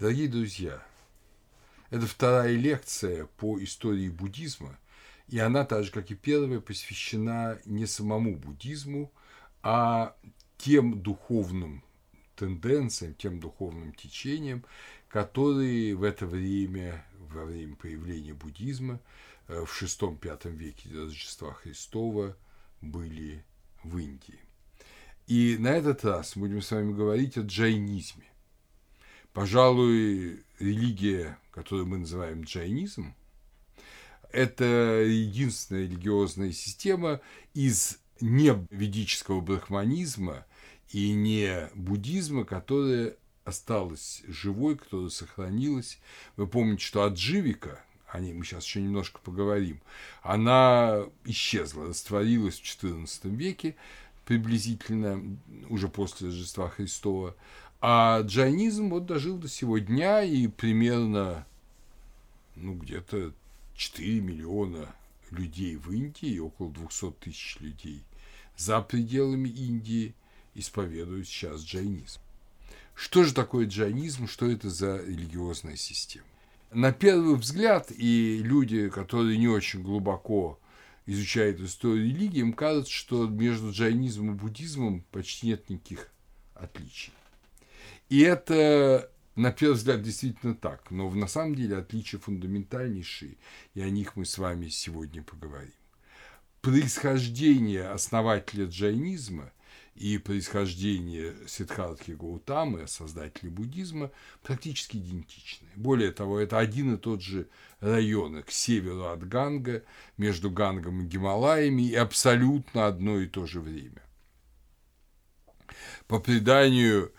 Дорогие друзья, это вторая лекция по истории буддизма, и она, так же как и первая, посвящена не самому буддизму, а тем духовным тенденциям, тем духовным течениям, которые в это время, во время появления буддизма э, в VI-V веке до Рождества Христова были в Индии. И на этот раз будем с вами говорить о джайнизме. Пожалуй, религия, которую мы называем джайнизм, это единственная религиозная система из не ведического брахманизма и не буддизма, которая осталась живой, которая сохранилась. Вы помните, что Адживика, о ней мы сейчас еще немножко поговорим, она исчезла, растворилась в XIV веке, приблизительно уже после Рождества Христова. А джайнизм вот дожил до сего дня и примерно ну, где-то 4 миллиона людей в Индии, около 200 тысяч людей за пределами Индии исповедуют сейчас джайнизм. Что же такое джайнизм, что это за религиозная система? На первый взгляд, и люди, которые не очень глубоко изучают историю религии, им кажется, что между джайнизмом и буддизмом почти нет никаких отличий. И это на первый взгляд действительно так, но на самом деле отличия фундаментальнейшие, и о них мы с вами сегодня поговорим. Происхождение основателя джайнизма и происхождение Сиддхартхи Гаутамы, создателя буддизма, практически идентичны. Более того, это один и тот же район к северу от Ганга, между Гангом и Гималаями, и абсолютно одно и то же время. По преданию,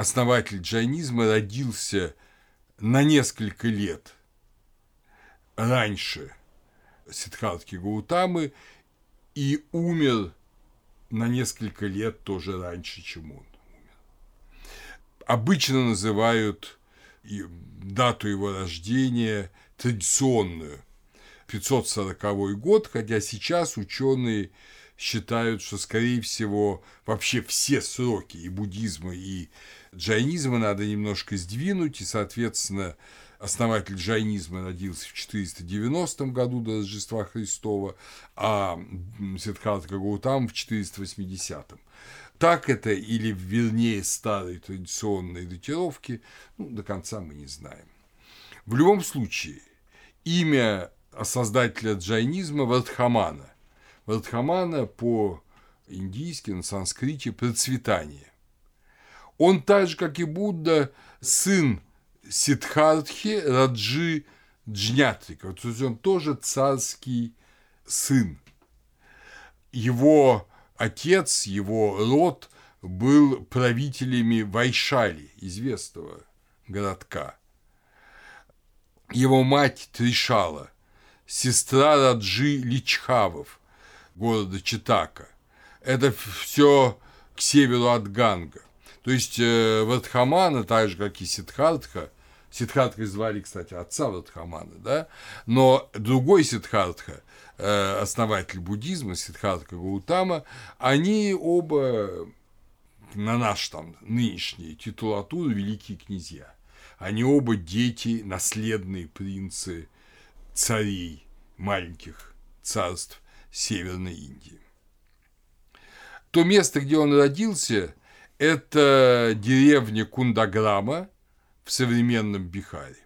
основатель джайнизма родился на несколько лет раньше Сиддхартхи Гаутамы и умер на несколько лет тоже раньше, чем он умер. Обычно называют дату его рождения традиционную 540 год, хотя сейчас ученые считают, что, скорее всего, вообще все сроки и буддизма, и джайнизма надо немножко сдвинуть, и, соответственно, основатель джайнизма родился в 490 году до Рождества Христова, а Сиддхартха Гаутам в 480. Так это или вернее старой традиционной датировки, ну, до конца мы не знаем. В любом случае, имя создателя джайнизма Вардхамана. Вардхамана по-индийски, на санскрите процветание. Он так же, как и Будда, сын Сиддхартхи Раджи Джнятрика. То есть он тоже царский сын. Его отец, его род был правителями Вайшали, известного городка. Его мать Тришала, сестра Раджи Личхавов, города Читака. Это все к северу от Ганга. То есть э, Вардхамана, так же, как и Сиддхартха, Сиддхартха звали, кстати, отца Вардхамана, да, но другой Сиддхартха, э, основатель буддизма, Сиддхартха Гаутама, они оба на наш там нынешний титулатуру великие князья. Они оба дети, наследные принцы царей маленьких царств Северной Индии. То место, где он родился, это деревня Кундаграма – в современном Бихаре.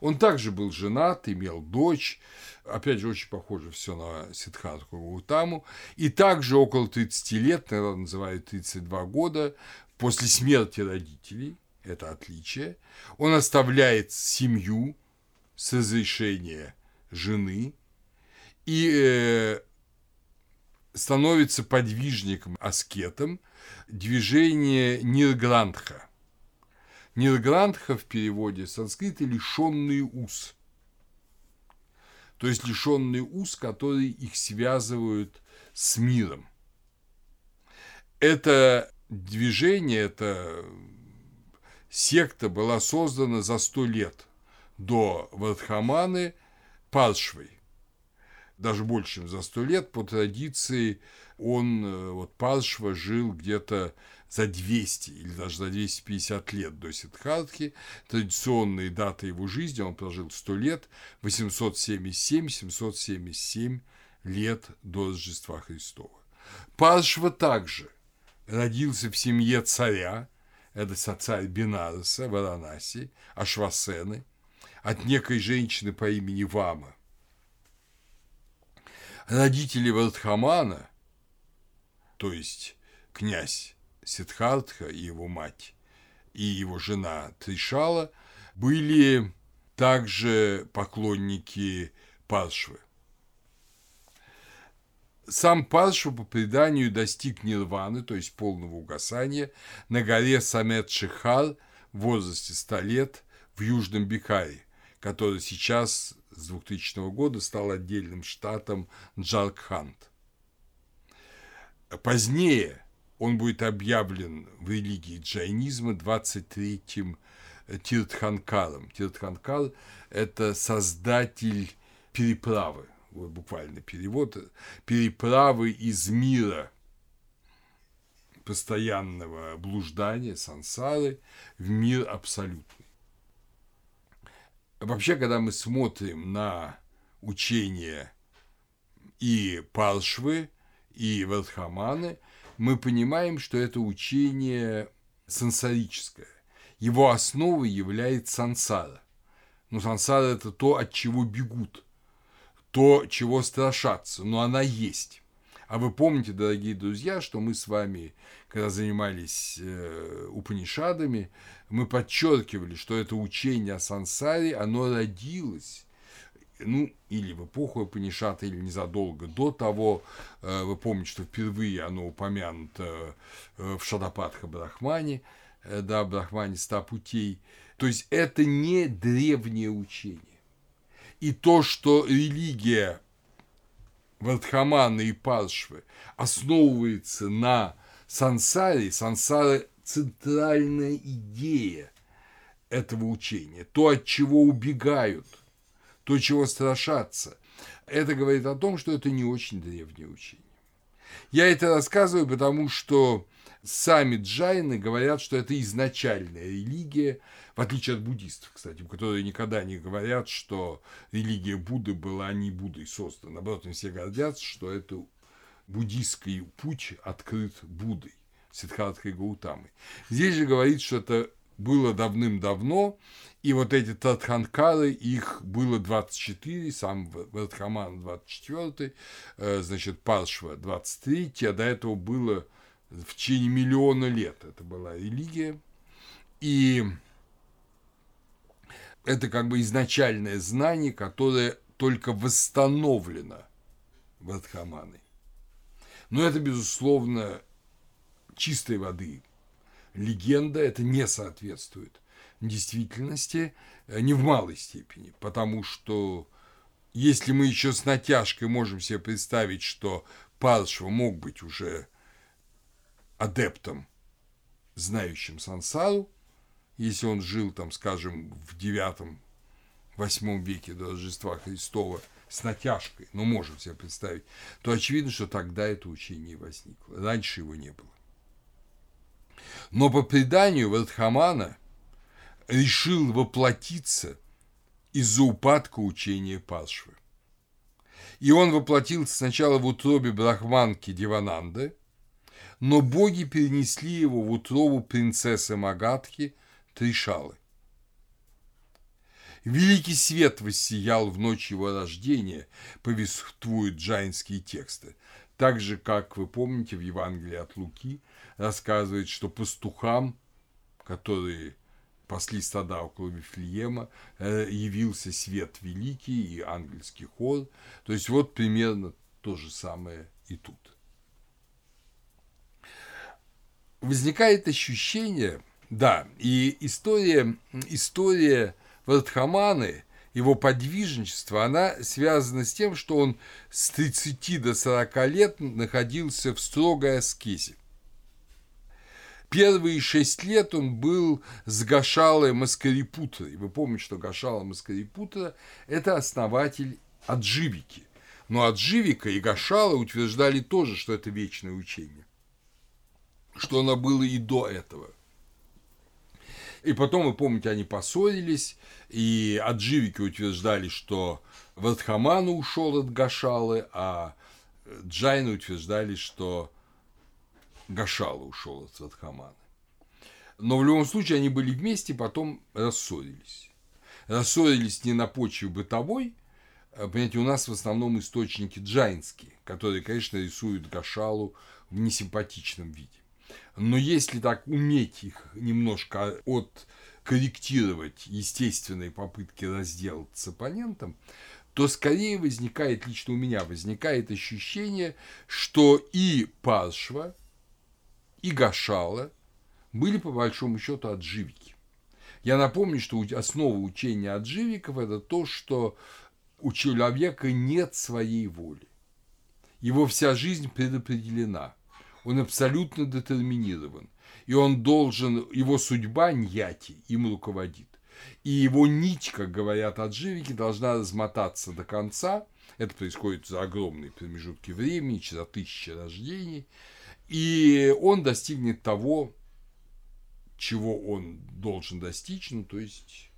Он также был женат, имел дочь, опять же, очень похоже все на Сиддхартху Гаутаму, и также около 30 лет, наверное, называют 32 года, после смерти родителей, это отличие, он оставляет семью с разрешения жены и э, становится подвижником, аскетом движения Ниргрантха – Ниргрантха в переводе с санскрита лишенные уз. То есть лишенные уз, которые их связывают с миром. Это движение, это секта была создана за сто лет до Вардхаманы Паршвой. Даже больше, чем за сто лет, по традиции, он, э, вот Паршва, жил где-то за 200 или даже за 250 лет до Сиддхартхи. Традиционные даты его жизни, он прожил 100 лет, 877-777 лет до Рождества Христова. Паршва также родился в семье царя, это царь Бенараса, Варанаси, Ашвасены, от некой женщины по имени Вама. Родители Вардхамана, то есть князь Сидхартха и его мать, и его жена Тришала были также поклонники Паршвы. Сам Паршва по преданию достиг нирваны, то есть полного угасания, на горе Самет-Шихар в возрасте 100 лет в Южном Бихаре, который сейчас с 2000 года стал отдельным штатом Джаркханд. Позднее он будет объявлен в религии джайнизма 23-м Тиртханкаром. Тиртханкар – это создатель переправы, буквально перевод, переправы из мира постоянного блуждания, сансары, в мир абсолютный. Вообще, когда мы смотрим на учение и Паршвы, и Вардхаманы – мы понимаем, что это учение сансарическое. Его основой является сансара. Но сансара – это то, от чего бегут, то, чего страшатся, но она есть. А вы помните, дорогие друзья, что мы с вами, когда занимались э, Упанишадами, мы подчеркивали, что это учение о сансаре, оно родилось ну, или в эпоху Панишата, или незадолго до того. Э, вы помните, что впервые оно упомянуто э, в Шадападха Брахмане, э, да, Брахмане ста путей. То есть это не древнее учение. И то, что религия Вардхамана и Паршвы основывается на сансаре, сансара – центральная идея этого учения, то, от чего убегают – то, чего страшаться. Это говорит о том, что это не очень древнее учение. Я это рассказываю, потому что сами джайны говорят, что это изначальная религия, в отличие от буддистов, кстати, которые никогда не говорят, что религия Будды была не Буддой создана. Наоборот, они все гордятся, что это буддийский путь открыт Буддой, Сиддхартой Гаутамой. Здесь же говорит, что это было давным-давно, и вот эти Татханкары, их было 24, сам Вардхаман 24, э, значит, Паршва 23, а до этого было в течение миллиона лет. Это была религия. И это как бы изначальное знание, которое только восстановлено Вардхаманой. Но это, безусловно, чистой воды легенда, это не соответствует действительности э, не в малой степени, потому что если мы еще с натяжкой можем себе представить, что Паршва мог быть уже адептом, знающим сансару, если он жил там, скажем, в девятом, восьмом веке до Рождества Христова с натяжкой, но можем себе представить, то очевидно, что тогда это учение возникло. Раньше его не было. Но по преданию Вардхамана решил воплотиться из-за упадка учения Паршвы. И он воплотился сначала в утробе брахманки Дивананды, но боги перенесли его в утробу принцессы Магадхи Тришалы. Великий свет воссиял в ночь его рождения, повествуют джайнские тексты. Так же, как вы помните, в Евангелии от Луки рассказывает, что пастухам, которые пасли стада около Вифлеема, э, явился свет великий и ангельский хор. То есть вот примерно то же самое и тут. Возникает ощущение, да, и история, история Вардхаманы, его подвижничество, она связана с тем, что он с 30 до 40 лет находился в строгой аскезе. Первые шесть лет он был с Гашалой Маскарипутрой. Вы помните, что Гашала Маскарипутра – это основатель Адживики. Но Адживика и Гашала утверждали тоже, что это вечное учение. что оно было и до этого. И потом, вы помните, они поссорились, и адживики утверждали, что Вардхамана ушел от Гашалы, а Джайны утверждали, что Гашала ушел от Вардхамана. Но в любом случае они были вместе, потом рассорились. Рассорились не на почве бытовой, а, понимаете, у нас в основном источники джайнские, которые, конечно, рисуют Гашалу в несимпатичном виде. Но если так уметь их немножко от корректировать естественные попытки разделаться с оппонентом, то скорее возникает, лично у меня возникает ощущение, что и Паршва, и Гашала были по большому счету отживики. Я напомню, что основа учения отживиков – это то, что у человека нет своей воли. Его вся жизнь предопределена. Он абсолютно детерминирован. И он должен, его судьба ньяти им руководит. И его нить, как говорят отживики, должна размотаться до конца. Это происходит за огромные промежутки времени, за тысячи рождений. И он достигнет того, чего он должен достичь, ну, то есть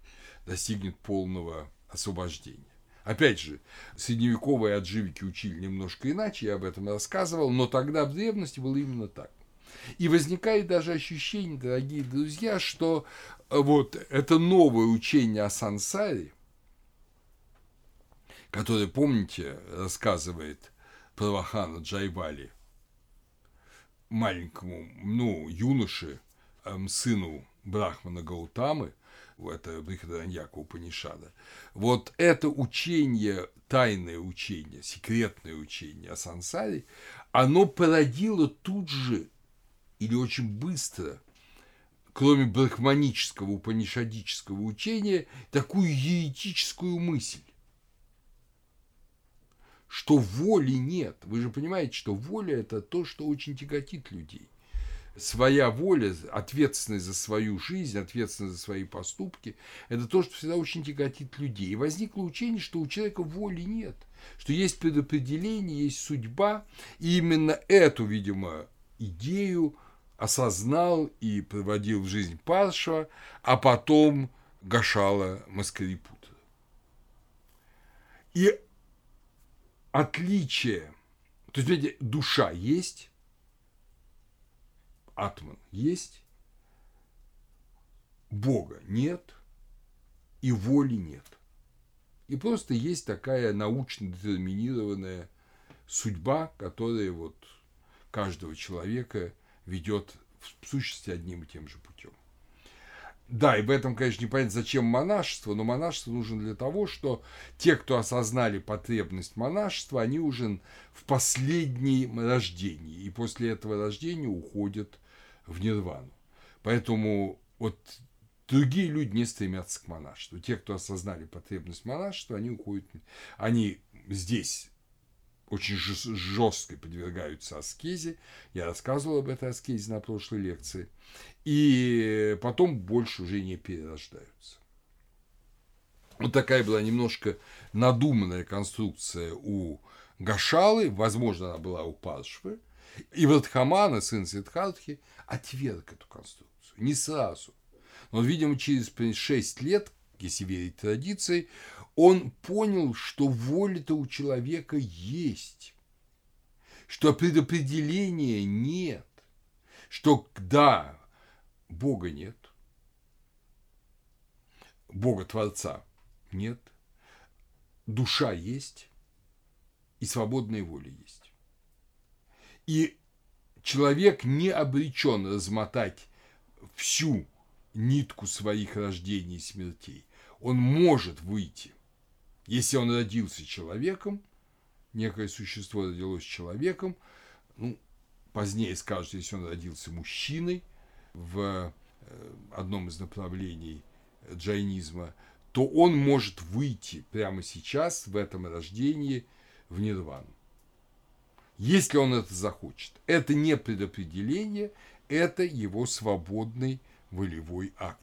достигнет полного освобождения. Опять же, средневековые отживики учили немножко иначе, я об этом рассказывал, но тогда в древности было именно так. И возникает даже ощущение, дорогие друзья, что э, вот это новое учение о сансаре, которое, помните, рассказывает Правахана Джайвали, маленькому, ну, юноше, эм, сыну Брахмана Гаутамы – это Брихадараньяка Упанишада. Вот это учение, тайное учение, секретное учение о сансаре, оно породило тут же или очень быстро, кроме брахманического, упанишадического учения, такую еретическую мысль что воли нет. Вы же понимаете, что воля – это то, что очень тяготит людей своя воля, ответственность за свою жизнь, ответственность за свои поступки, это то, что всегда очень тяготит людей. И возникло учение, что у человека воли нет, что есть предопределение, есть судьба, и именно эту, видимо, идею осознал и проводил в жизнь Парша, а потом Гашала Маскарипута. И отличие, то есть, видите, душа есть, атман есть, Бога нет и воли нет. И просто есть такая научно детерминированная судьба, которая вот каждого человека ведет в сущности одним и тем же путем. Да, и в этом, конечно, не понятно, зачем монашество, но монашество нужно для того, что те, кто осознали потребность монашества, они уже в последнем рождении, и после этого рождения уходят в нирвану. Поэтому вот другие люди не стремятся к монашеству. Те, кто осознали потребность монашества, они уходят, они здесь очень жестко подвергаются аскезе. Я рассказывал об этой аскезе на прошлой лекции. И потом больше уже не перерождаются. Вот такая была немножко надуманная конструкция у Гашалы, возможно, она была у Паршвы. И Вардхамана, сын Сиддхартхи, отверг эту конструкцию. Не сразу. Но, видимо, через 6 лет, если верить традиции, он понял, что воля-то у человека есть, что предопределения нет, что да, Бога нет, Бога Творца нет, душа есть и свободная воля есть. И человек не обречен размотать всю нитку своих рождений и смертей. Он может выйти. Если он родился человеком, некое существо родилось человеком, ну, позднее скажут, если он родился мужчиной в э, одном из направлений джайнизма, то он может выйти прямо сейчас в этом рождении в нирвану если он это захочет. Это не предопределение, это его свободный волевой акт.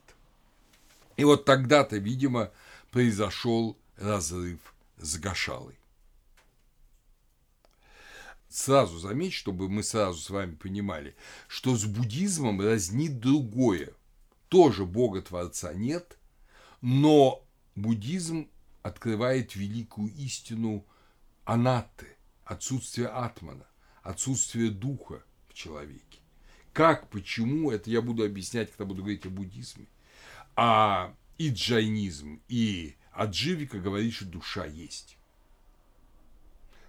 И вот тогда-то, видимо, произошел разрыв с Гашалой. сразу заметить, чтобы мы сразу с вами понимали, что с буддизмом разнит другое. Тоже Бога-творца нет, но буддизм открывает великую истину анатты, отсутствие атмана, отсутствие духа в человеке. Как, почему, это я буду объяснять, когда буду говорить о буддизме. А и джайнизм, и Адживика говорит, что душа есть.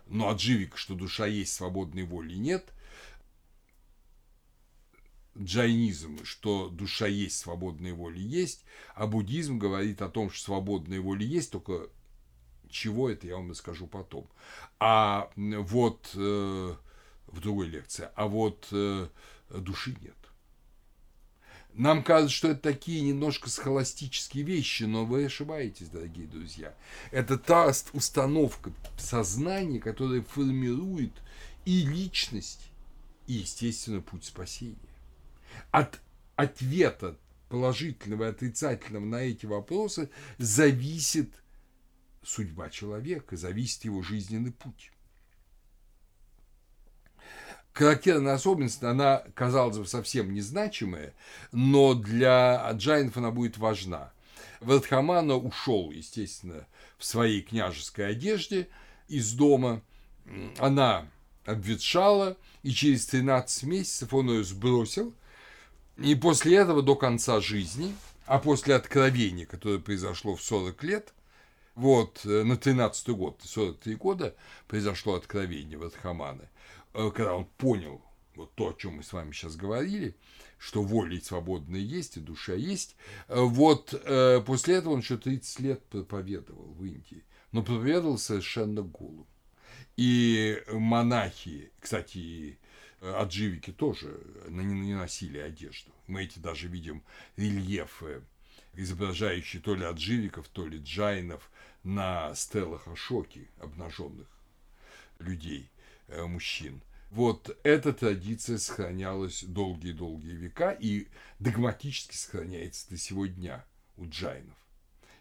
Но Адживика, что душа есть, свободной воли нет. Джайнизм, что душа есть, свободной воли есть. А буддизм говорит о том, что свободной воли есть, только чего это я вам расскажу потом. А вот э, в другой лекции. А вот э, души нет. Нам кажется, что это такие немножко схоластические вещи, но вы ошибаетесь, дорогие друзья. Это та установка сознания, которая формирует и личность, и, естественно, путь спасения. От ответа положительного и отрицательного на эти вопросы зависит судьба человека, зависит его жизненный путь характерная особенность, она, казалось бы, совсем незначимая, но для джайнов она будет важна. Вардхамана ушел, естественно, в своей княжеской одежде из дома. Она обветшала, и через 13 месяцев он ее сбросил. И после этого до конца жизни, а после откровения, которое произошло в 40 лет, вот, э, на 13 год, 43 года, произошло откровение Вардхаманы. Э, когда он понял вот то, о чем мы с вами сейчас говорили, что воля свободная есть, и душа есть, э, вот э, после этого он еще 30 лет проповедовал в Индии, но проповедовал совершенно голым. И монахи, кстати, адживики тоже не носили одежду. Мы эти даже видим рельефы, изображающие то ли адживиков, то ли джайнов на стелах Ашоки, обнаженных людей. Э, мужчин. Вот эта традиция сохранялась долгие-долгие века и догматически сохраняется до сего дня у джайнов.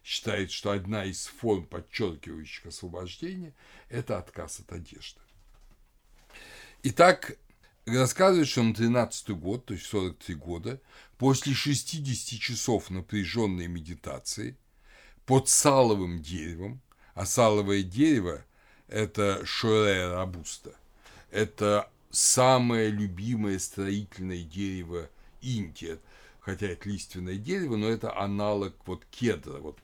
Считает, что одна из форм, подчеркивающих освобождение, это отказ от одежды. Итак, рассказывает, что на 13 год, то есть 43 года, после 60 часов напряженной медитации под саловым деревом, а саловое дерево – это шурея рабуста, это самое любимое строительное дерево Индии. Хотя это лиственное дерево, но это аналог вот кедра. Вот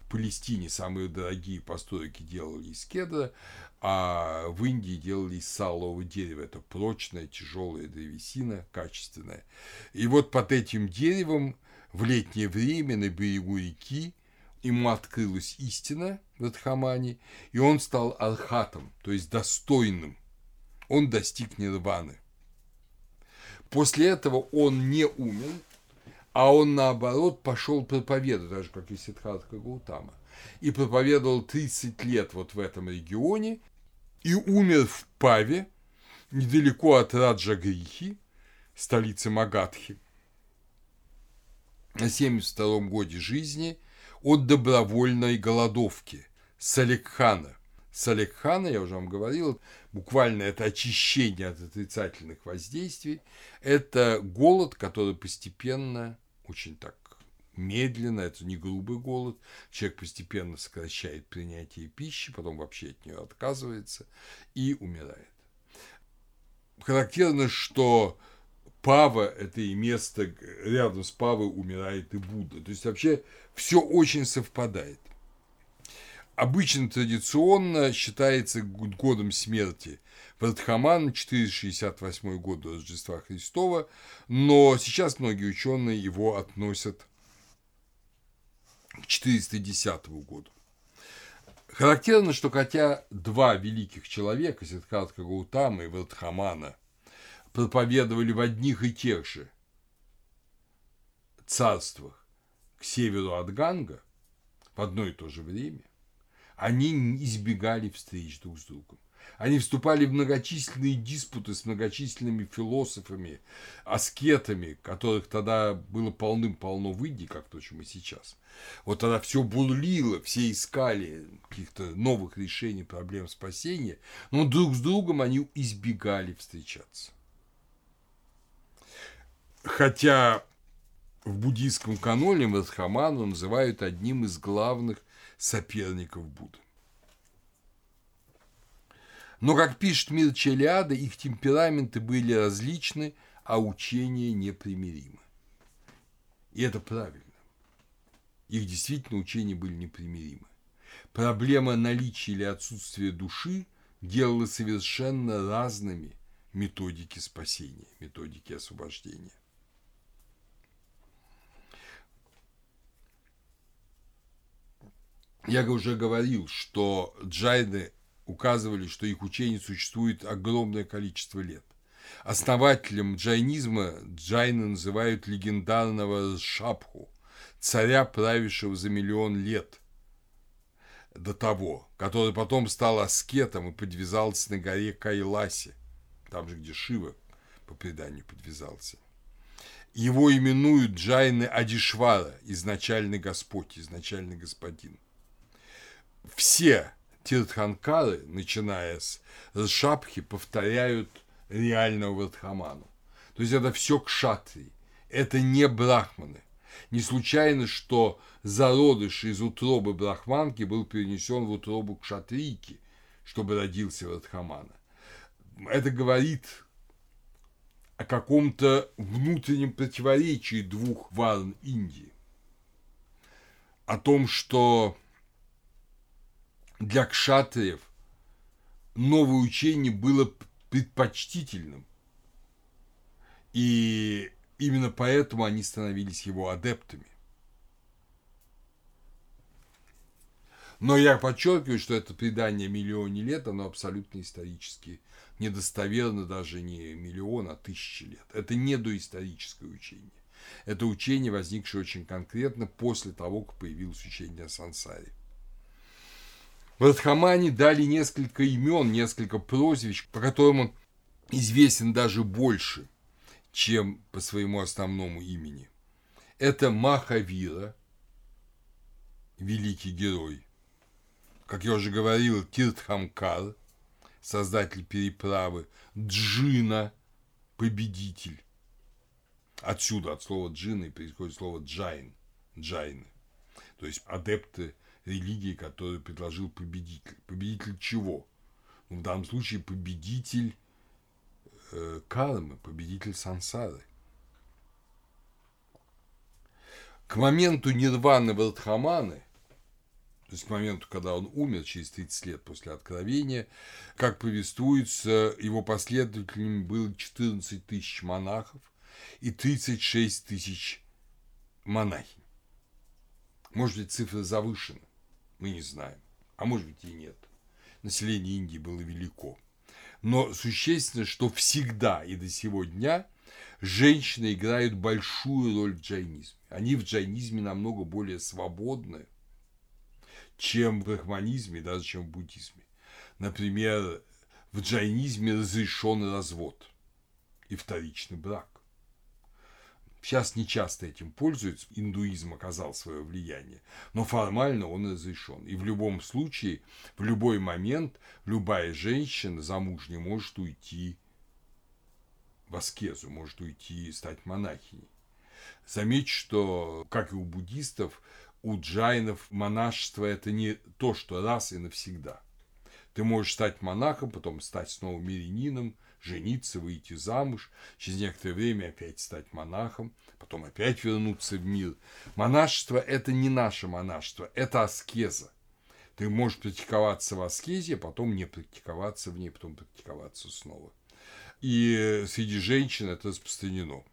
в Палестине самые дорогие постройки делали из кедра, а в Индии делали из салового дерева. Это прочная, тяжелая древесина, качественная. И вот под этим деревом в летнее время на берегу реки ему открылась истина в Радхамане, и он стал архатом, то есть достойным. Он достиг нирваны. После этого он не умер, а он, наоборот, пошел проповедовать, даже как и Сиддхартха Гаутама, и проповедовал 30 лет вот в этом регионе, и умер в Паве, недалеко от Раджагрихи, столицы Магадхи, на 72 годе жизни от добровольной голодовки. Саликхана – Салекхана, я уже вам говорил, буквально это очищение от отрицательных воздействий, это голод, который постепенно, очень так медленно, это не грубый голод, человек постепенно сокращает принятие пищи, потом вообще от нее отказывается и умирает. Характерно, что Пава – это и место, рядом с Павой умирает и Будда. То есть вообще все очень совпадает обычно традиционно считается годом смерти Вардхаман 468 год до Рождества Христова, но сейчас многие ученые его относят к 410 году. Характерно, что хотя два великих человека, Сиддхартха Гаутама и Вардхамана, проповедовали в одних и тех же царствах к северу от Ганга в одно и то же время, они избегали встреч друг с другом. Они вступали в многочисленные диспуты с многочисленными философами, аскетами, которых тогда было полным-полно в Индии, как то, чем и сейчас. Вот тогда все бурлило, все искали каких-то новых решений проблем спасения, но друг с другом они избегали встречаться. Хотя в буддийском каноне Вадхаману называют одним из главных соперников Будды. Но, как пишет Мир Челиада, их темпераменты были различны, а учения непримиримы. И это правильно. Их действительно учения были непримиримы. Проблема наличия или отсутствия души делала совершенно разными методики спасения, методики освобождения. Я уже говорил, что джайны указывали, что их учение существует огромное количество лет. Основателем джайнизма джайны называют легендарного Шапху, царя, правившего за миллион лет до того, который потом стал аскетом и подвязался на горе Кайласе, там же, где Шива, по преданию, подвязался. Его именуют Джайны Адишвара, изначальный Господь, изначальный Господин. Все Тиртханкары, начиная с Шапхи, повторяют реального Вардхаману. То есть это все кшатри, это не брахманы. Не случайно, что зародыш из утробы брахманки был перенесен в утробу кшатрийки, чтобы родился Радхамана. Это говорит о каком-то внутреннем противоречии двух варн Индии. О том, что для кшатриев новое учение было предпочтительным. И именно поэтому они становились его адептами. Но я подчеркиваю, что это предание миллионе лет, оно абсолютно исторически недостоверно даже не миллион, а тысячи лет. Это не доисторическое учение. Это учение, возникшее очень конкретно после того, как появилось учение о сансаре. В Радхамане дали несколько имен, несколько прозвищ, по которым он известен даже больше, чем по своему основному имени. Это Махавира, великий герой. Как я уже говорил, Тиртхамкар, создатель переправы, Джина, победитель. Отсюда, от слова джина, происходит слово джайн, джайны. То есть адепты религии, которую предложил победитель. Победитель чего? Ну, в данном случае победитель э, кармы, победитель сансары. К моменту нирваны Вардхаманы, то есть к моменту, когда он умер через 30 лет после откровения, как повествуется, его последователями было 14 тысяч монахов и 36 тысяч монахинь. Может быть, цифра завышена. Мы не знаем. А может быть и нет. Население Индии было велико. Но существенно, что всегда и до сего дня женщины играют большую роль в джайнизме. Они в джайнизме намного более свободны, чем в брахманизме, даже чем в буддизме. Например, в джайнизме разрешен развод и вторичный брак. Сейчас не часто этим пользуются, индуизм оказал свое влияние, но формально он разрешен. И в любом случае, в любой момент, любая женщина замужняя может уйти в аскезу, может уйти и стать монахиней. Заметь, что, как и у буддистов, у джайнов монашество – это не то, что раз и навсегда. Ты можешь стать монахом, потом стать снова мирянином, жениться, выйти замуж, через некоторое время опять стать монахом, потом опять вернуться в мир. Монашество – это не наше монашество, это аскеза. Ты можешь практиковаться в аскезе, а потом не практиковаться в ней, потом практиковаться снова. И среди женщин это распространено.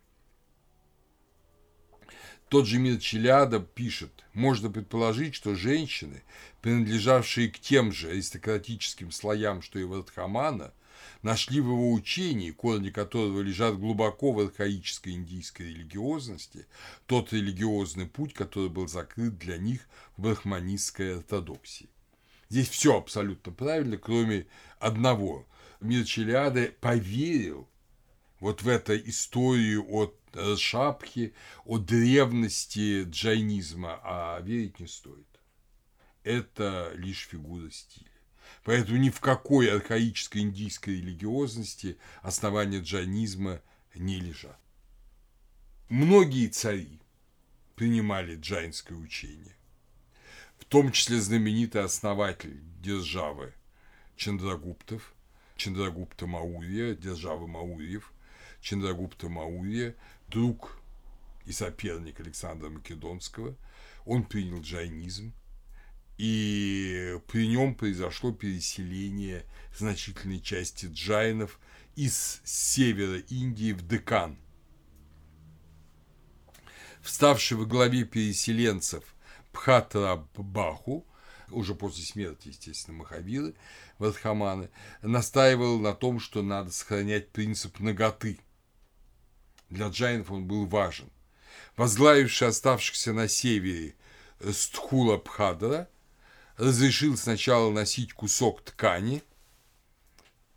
Тот же Мир Челяда пишет, можно предположить, что женщины, принадлежавшие к тем же аристократическим слоям, что и Вардхамана, нашли в его учении, корни которого лежат глубоко в архаической индийской религиозности, тот религиозный путь, который был закрыт для них в брахманистской ортодоксии. Здесь все абсолютно правильно, кроме одного. Мир Челиады поверил вот в эту историю от Шапхи, о древности джайнизма, а верить не стоит. Это лишь фигура стиля. Поэтому ни в какой архаической индийской религиозности основания джайнизма не лежат. Многие цари принимали джайнское учение, в том числе знаменитый основатель державы Чандрагуптов, Чандрагупта Маурия, державы Маурьев, Чандрагупта Маурия, друг и соперник Александра Македонского, он принял джайнизм, и при нем произошло переселение значительной части джайнов из севера Индии в Декан. Вставший во главе переселенцев Пхатра Баху, уже после смерти, естественно, Махавиры, Вадхаманы, настаивал на том, что надо сохранять принцип наготы. Для джайнов он был важен. Возглавивший оставшихся на севере Стхула Пхадра – разрешил сначала носить кусок ткани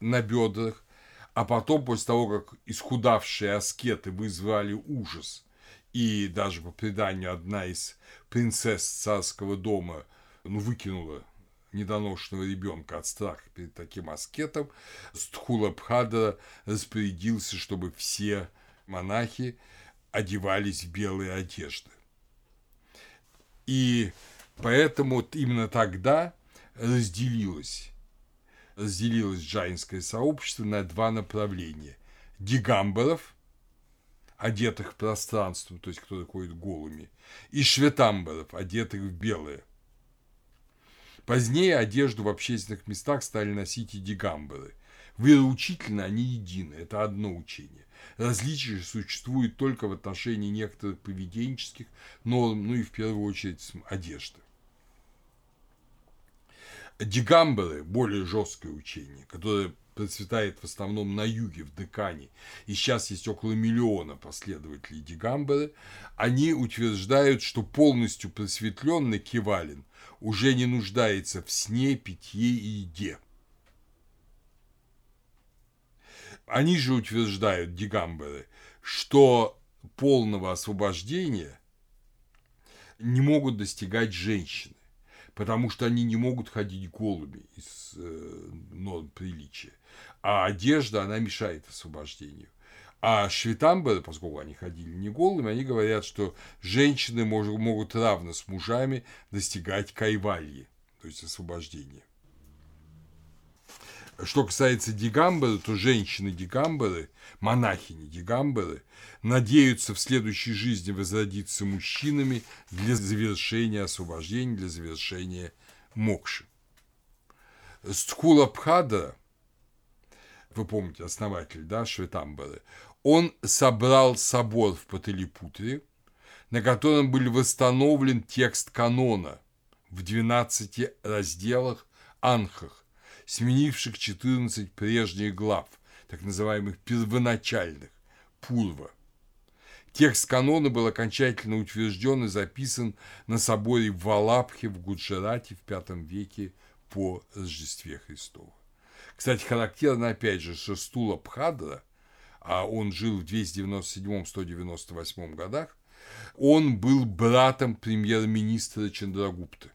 на бедрах, а потом, после того, как исхудавшие аскеты вызвали ужас, и даже по преданию одна из принцесс царского дома ну, выкинула недоношенного ребенка от страха перед таким аскетом, Стхула Бхадра распорядился, чтобы все монахи одевались в белые одежды. И Поэтому именно тогда разделилось, разделилось джайнское сообщество на два направления. Дигамберов, одетых в пространство, то есть кто ходит голыми, и шветамберов, одетых в белое. Позднее одежду в общественных местах стали носить и дигамберы. Вероучительно они едины, это одно учение. Различия существуют только в отношении некоторых поведенческих норм, ну и в первую очередь одежды. Дигамберы – более жесткое учение, которое процветает в основном на юге, в Декане, и сейчас есть около миллиона последователей Дигамберы, они утверждают, что полностью просветленный Кивалин уже не нуждается в сне, питье и еде. Они же утверждают, Дигамберы, что полного освобождения не могут достигать женщины потому что они не могут ходить голыми из э, норм приличия. А одежда, она мешает освобождению. А швитамберы, поскольку они ходили не голыми, они говорят, что женщины мож, могут равно с мужами достигать кайвальи, то есть освобождения. Что касается Дигамбера, то женщины-дигамберы, монахини-дигамберы, надеются в следующей жизни возродиться мужчинами для завершения освобождения, для завершения мокши. Стхула Пхадра, вы помните, основатель, да, Шветамбары, он собрал собор в Паталипутре, на котором был восстановлен текст канона в 12 разделах Анхах, сменивших 14 прежних глав, так называемых первоначальных, Пурва. Текст канона был окончательно утвержден и записан на соборе в Валабхе в Гуджарате в V веке по Рождестве Христова. Кстати, характерно опять же, что Стула Пхадра, а он жил в 297-198 годах, он был братом премьер-министра Чандрагупты.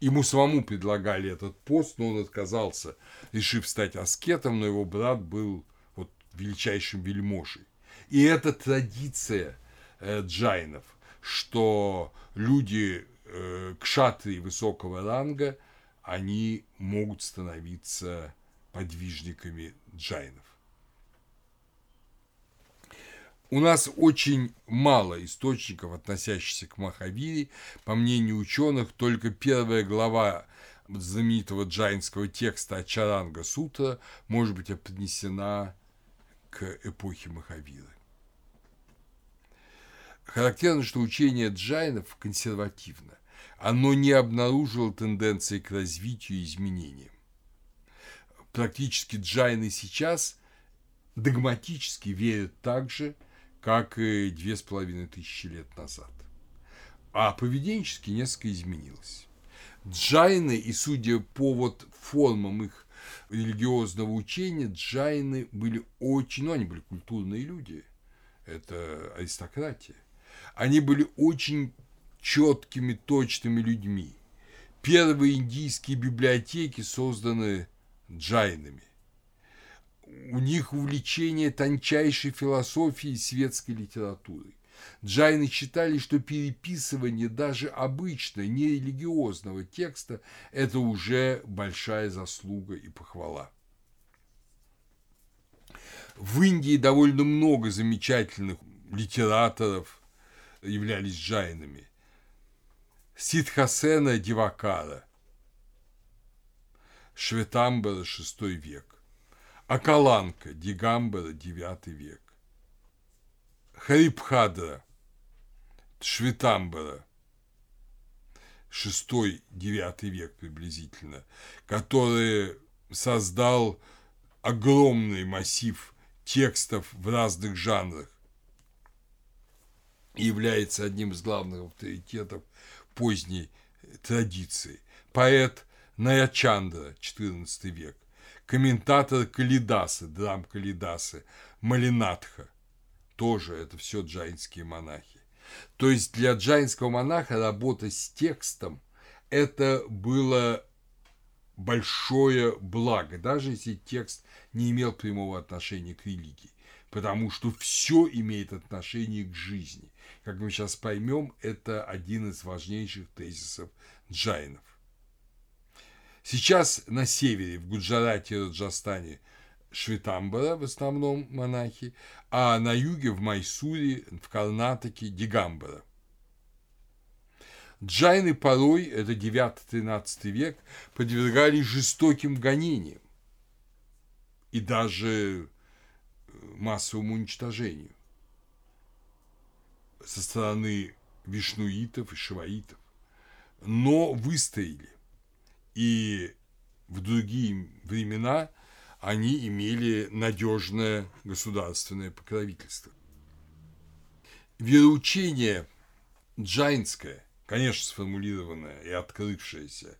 Ему самому предлагали этот пост, но он отказался, решив стать аскетом, но его брат был вот величайшим вельможей. И это традиция э, джайнов, что люди э, кшатрии высокого ранга, они могут становиться подвижниками джайнов. У нас очень мало источников, относящихся к Махавире. По мнению ученых, только первая глава знаменитого джайнского текста Ачаранга Сутра может быть отнесена к эпохе Махавиры. Характерно, что учение джайнов консервативно. Оно не обнаружило тенденции к развитию и изменениям. Практически джайны сейчас догматически верят также, как и две с половиной тысячи лет назад. а поведенчески несколько изменилось. Джайны, и судя по вот формам их религиозного учения, джайны были очень, ну, они были культурные люди, это аристократия. Они были очень четкими, точными людьми. Первые индийские библиотеки созданы джайнами. У них увлечение тончайшей философией и светской литературой. Джайны считали, что переписывание даже обычно нерелигиозного текста – это уже большая заслуга и похвала. В Индии довольно много замечательных литераторов являлись джайнами. Сидхасена Дивакара, Шветамбара, VI век, Акаланка, Дигамбара, IX век, Харибхадра, Шветамбара, VI-IX век приблизительно, который создал огромный массив текстов в разных жанрах. И является одним из главных авторитетов поздней традиции. Поэт Наячандра, XIV век, комментатор Калидасы, драм Калидасы, Малинатха, тоже это все джайнские монахи. То есть для джайнского монаха работа с текстом – это было большое благо, даже если текст не имел прямого отношения к религии, потому что все имеет отношение к жизни. Как мы сейчас поймем, это один из важнейших тезисов джайнов. Сейчас на севере, в Гуджарате и Раджастане, Швитамбара в основном монахи, а на юге, в Майсуре, в Карнатаке, Дигамбара. Джайны порой, это 9-13 век, подвергались жестоким гонениям и даже массовому уничтожению со стороны вишнуитов и шиваитов, но выстояли. И в другие времена они имели надежное государственное покровительство. Вероучение джайнское, конечно, сформулированное и открывшееся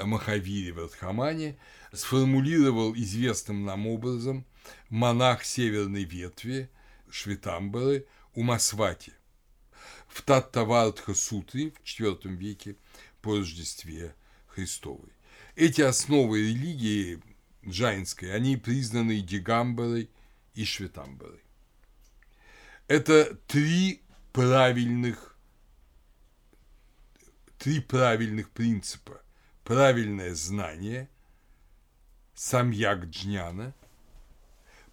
Махавири в Радхамане, сформулировал известным нам образом монах северной ветви Швитамбары Умасвати в Таттавардха Сутре в IV веке по Рождестве Христовой. Эти основы религии джайнской, они признаны Дигамбарой и Шветамбарой. Это три правильных, три правильных принципа. Правильное знание, самьяк джняна,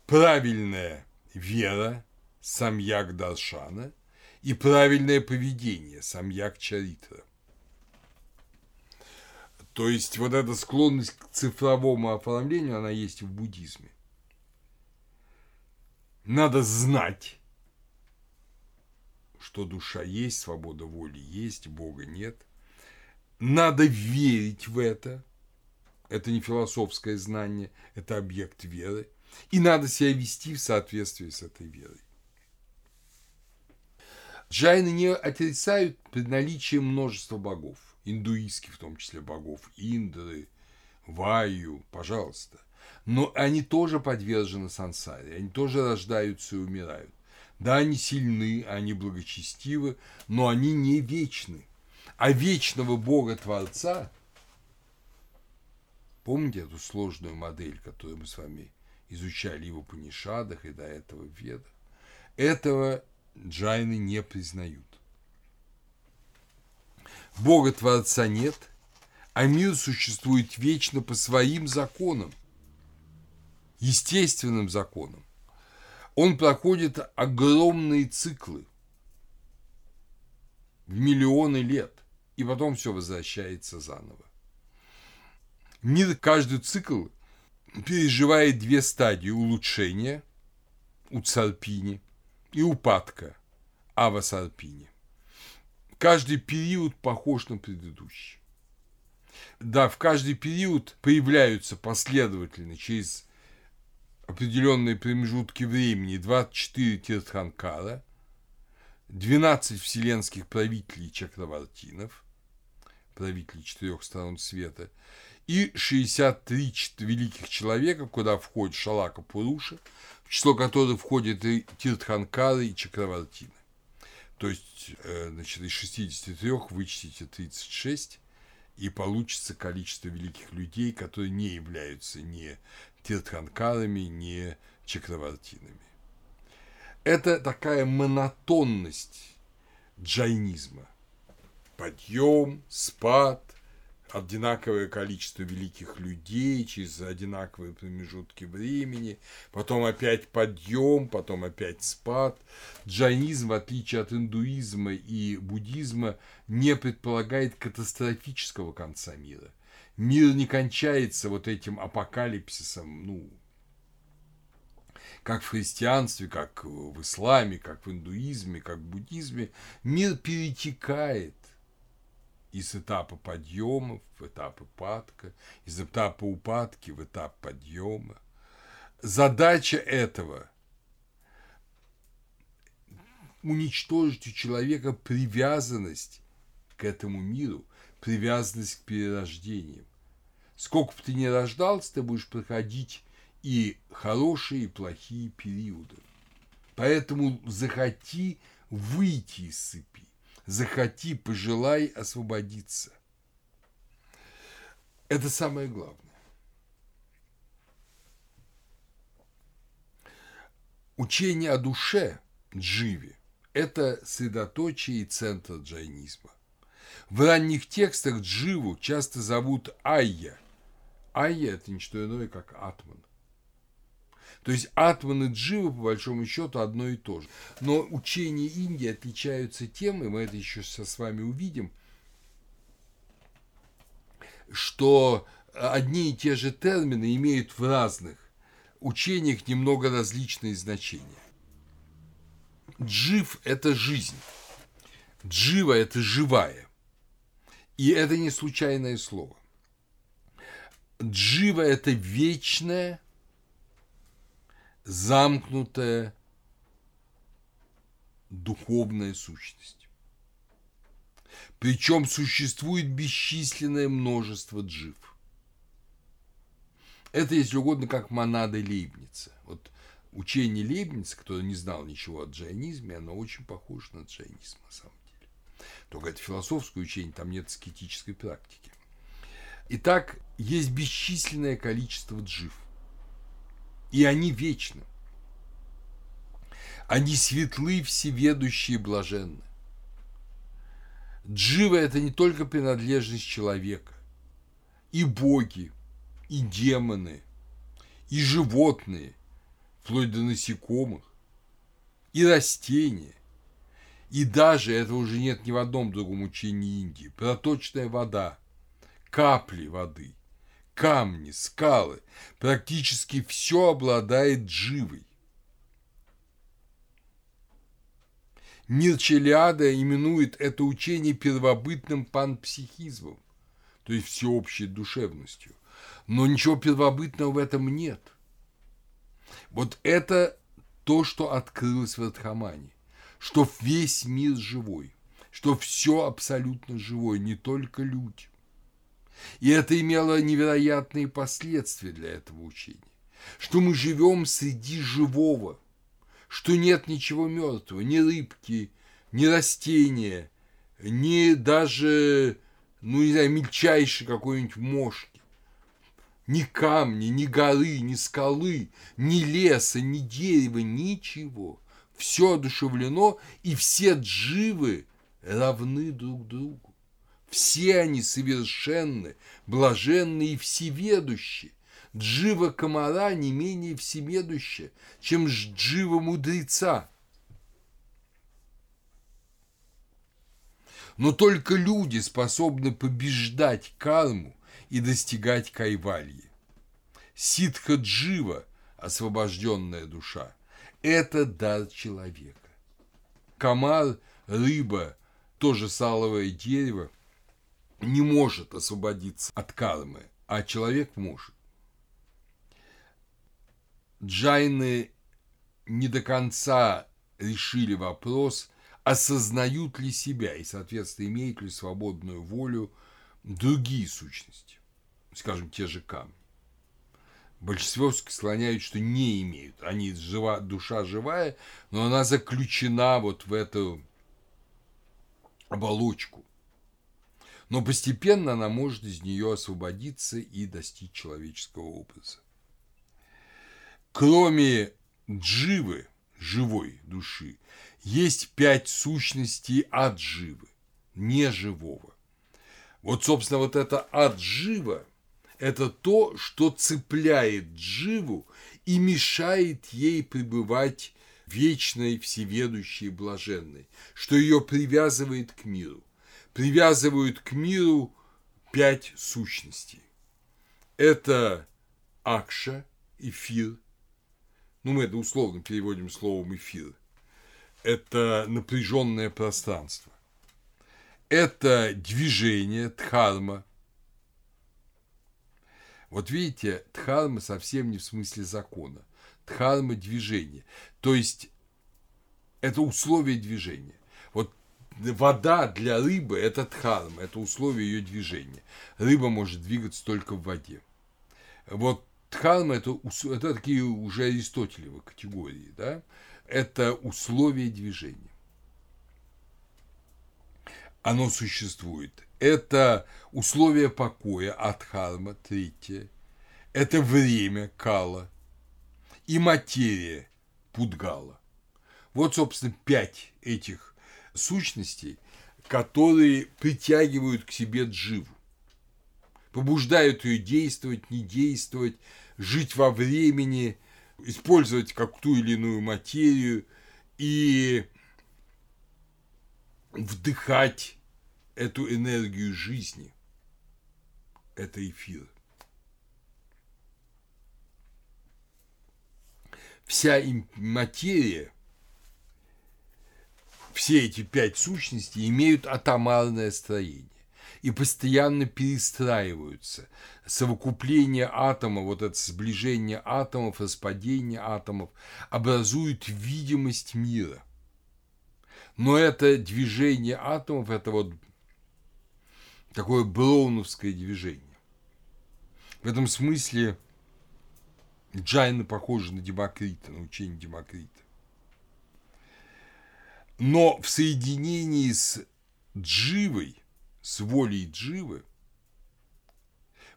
правильная вера, самьяк даршана и правильное поведение, самьяк чаритра. То есть вот эта склонность к цифровому оформлению, она есть в буддизме. Надо знать, что душа есть, свобода воли есть, Бога нет. Надо верить в это. Это не философское знание, это объект веры. И надо себя вести в соответствии с этой верой. Джайны не отрицают при наличии множества богов индуистских, в том числе богов Индры, Ваю, пожалуйста. Но они тоже подвержены сансаре, они тоже рождаются и умирают. Да, они сильны, они благочестивы, но они не вечны. А вечного Бога-творца, помните эту сложную модель, которую мы с вами изучали и в Панишадах, и до этого в Ведах, этого джайны не признают. Бога Творца нет, а мир существует вечно по своим законам, естественным законам. Он проходит огромные циклы в миллионы лет, и потом все возвращается заново. Мир каждый цикл переживает две стадии улучшения у Царпини и упадка Авасарпини. Каждый период похож на предыдущий. Да, в каждый период появляются последовательно через определенные промежутки времени 24 тиртханкара, 12 вселенских правителей чакравартинов, правителей четырех сторон света, и 63 великих человека, куда входит Шалака Пуруша, в число которых входят и Тиртханкары и Чакравартины. То есть, э, значит, из 63 вычтите 36, и получится количество великих людей, которые не являются ни Тиртханкарами, ни Чакравартинами. Это такая монотонность джайнизма. Подъем, спад, одинаковое количество великих людей через одинаковые промежутки времени, потом опять подъем, потом опять спад. Джайнизм, в отличие от индуизма и буддизма, не предполагает катастрофического конца мира. Мир не кончается вот этим апокалипсисом, ну, как в христианстве, как в исламе, как в индуизме, как в буддизме, мир перетекает из этапа подъема в этап упадка, из этапа упадки в этап подъема. Задача этого – уничтожить у человека привязанность к этому миру, привязанность к перерождениям. Сколько бы ты ни рождался, ты будешь проходить и хорошие, и плохие периоды. Поэтому захоти выйти из цепи захоти, пожелай освободиться. Это самое главное. Учение о душе Дживи – это средоточие и центр джайнизма. В ранних текстах Дживу часто зовут Айя. Айя – это не что иное, как Атман. То есть атман и джива, по большому счету, одно и то же. Но учения Индии отличаются тем, и мы это еще с вами увидим, что одни и те же термины имеют в разных учениях немного различные значения. Джив – это жизнь. Джива – это живая. И это не случайное слово. Джива – это вечное – замкнутая духовная сущность. Причем существует бесчисленное множество джив. Это, если угодно, как монада Лейбница. Вот учение Лейбница, кто не знал ничего о джайнизме, оно очень похоже на джайнизм на самом деле. Только это философское учение, там нет скетической практики. Итак, есть бесчисленное количество джив – и они вечны. Они светлы, всеведущие и блаженны. Джива – это не только принадлежность человека. И боги, и демоны, и животные, вплоть до насекомых, и растения, и даже, этого уже нет ни в одном другом учении Индии, проточная вода, капли воды – камни, скалы, практически все обладает живой. Мир именует это учение первобытным панпсихизмом, то есть всеобщей душевностью. Но ничего первобытного в этом нет. Вот это то, что открылось в Радхамане, что весь мир живой, что все абсолютно живое, не только люди. И это имело невероятные последствия для этого учения. Что мы живем среди живого, что нет ничего мертвого, ни рыбки, ни растения, ни даже, ну не знаю, мельчайшей какой-нибудь мошки. Ни камни, ни горы, ни скалы, ни леса, ни дерева, ничего. Все одушевлено, и все дживы равны друг другу. Все они совершенны, блаженны и всеведущи. Джива комара не менее всеведуща, чем джива мудреца. Но только люди способны побеждать карму и достигать кайвальи. Ситха джива, освобожденная душа, это дар человека. Комар, рыба, тоже саловое дерево – не может освободиться от кармы, а человек может. Джайны не до конца решили вопрос осознают ли себя и, соответственно, имеют ли свободную волю другие сущности, скажем, те же камни. Большинство склоняют, что не имеют. Они жива, душа живая, но она заключена вот в эту оболочку. Но постепенно она может из нее освободиться и достичь человеческого образа. Кроме дживы, живой души, есть пять сущностей адживы, неживого. Вот, собственно, вот это аджива – это то, что цепляет дживу и мешает ей пребывать вечной, всеведущей блаженной, что ее привязывает к миру. Привязывают к миру пять сущностей. Это акша, эфир. Ну, мы это условно переводим словом эфир. Это напряженное пространство. Это движение, дхарма. Вот видите, дхарма совсем не в смысле закона дхарма движения. То есть это условие движения. Вода для рыбы – это дхарма, это условие ее движения. Рыба может двигаться только в воде. Вот дхарма – это, это такие уже аристотелевы категории, да? Это условие движения. Оно существует. Это условие покоя, адхарма, третье. Это время, кала – и материя Пудгала. Вот, собственно, пять этих сущностей, которые притягивают к себе дживу, побуждают ее действовать, не действовать, жить во времени, использовать как ту или иную материю и вдыхать эту энергию жизни. Это эфир. вся материя, все эти пять сущностей имеют атомарное строение и постоянно перестраиваются. Совокупление атома, вот это сближение атомов, распадение атомов образует видимость мира. Но это движение атомов, это вот такое броуновское движение. В этом смысле – Джайны похожи на Демокрита, на учение Демокрита. Но в соединении с Дживой, с волей Дживы,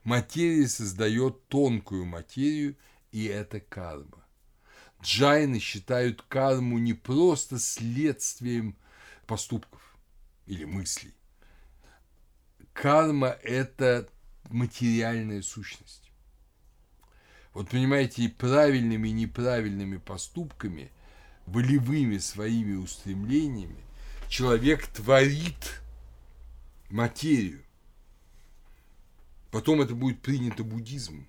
материя создает тонкую материю, и это карма. Джайны считают карму не просто следствием поступков или мыслей. Карма – это материальная сущность. Вот понимаете, и правильными, и неправильными поступками, волевыми своими устремлениями человек творит материю. Потом это будет принято буддизмом.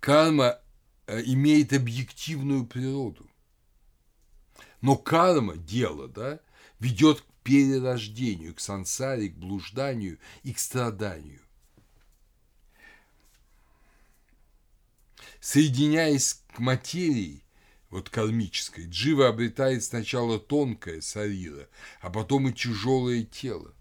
Карма э, имеет объективную природу. Но карма, дело, да, ведет к перерождению, к сансаре, к блужданию и к страданию. Соединяясь к материи, вот кармической, джива обретает сначала тонкое сарира, а потом и тяжелое тело.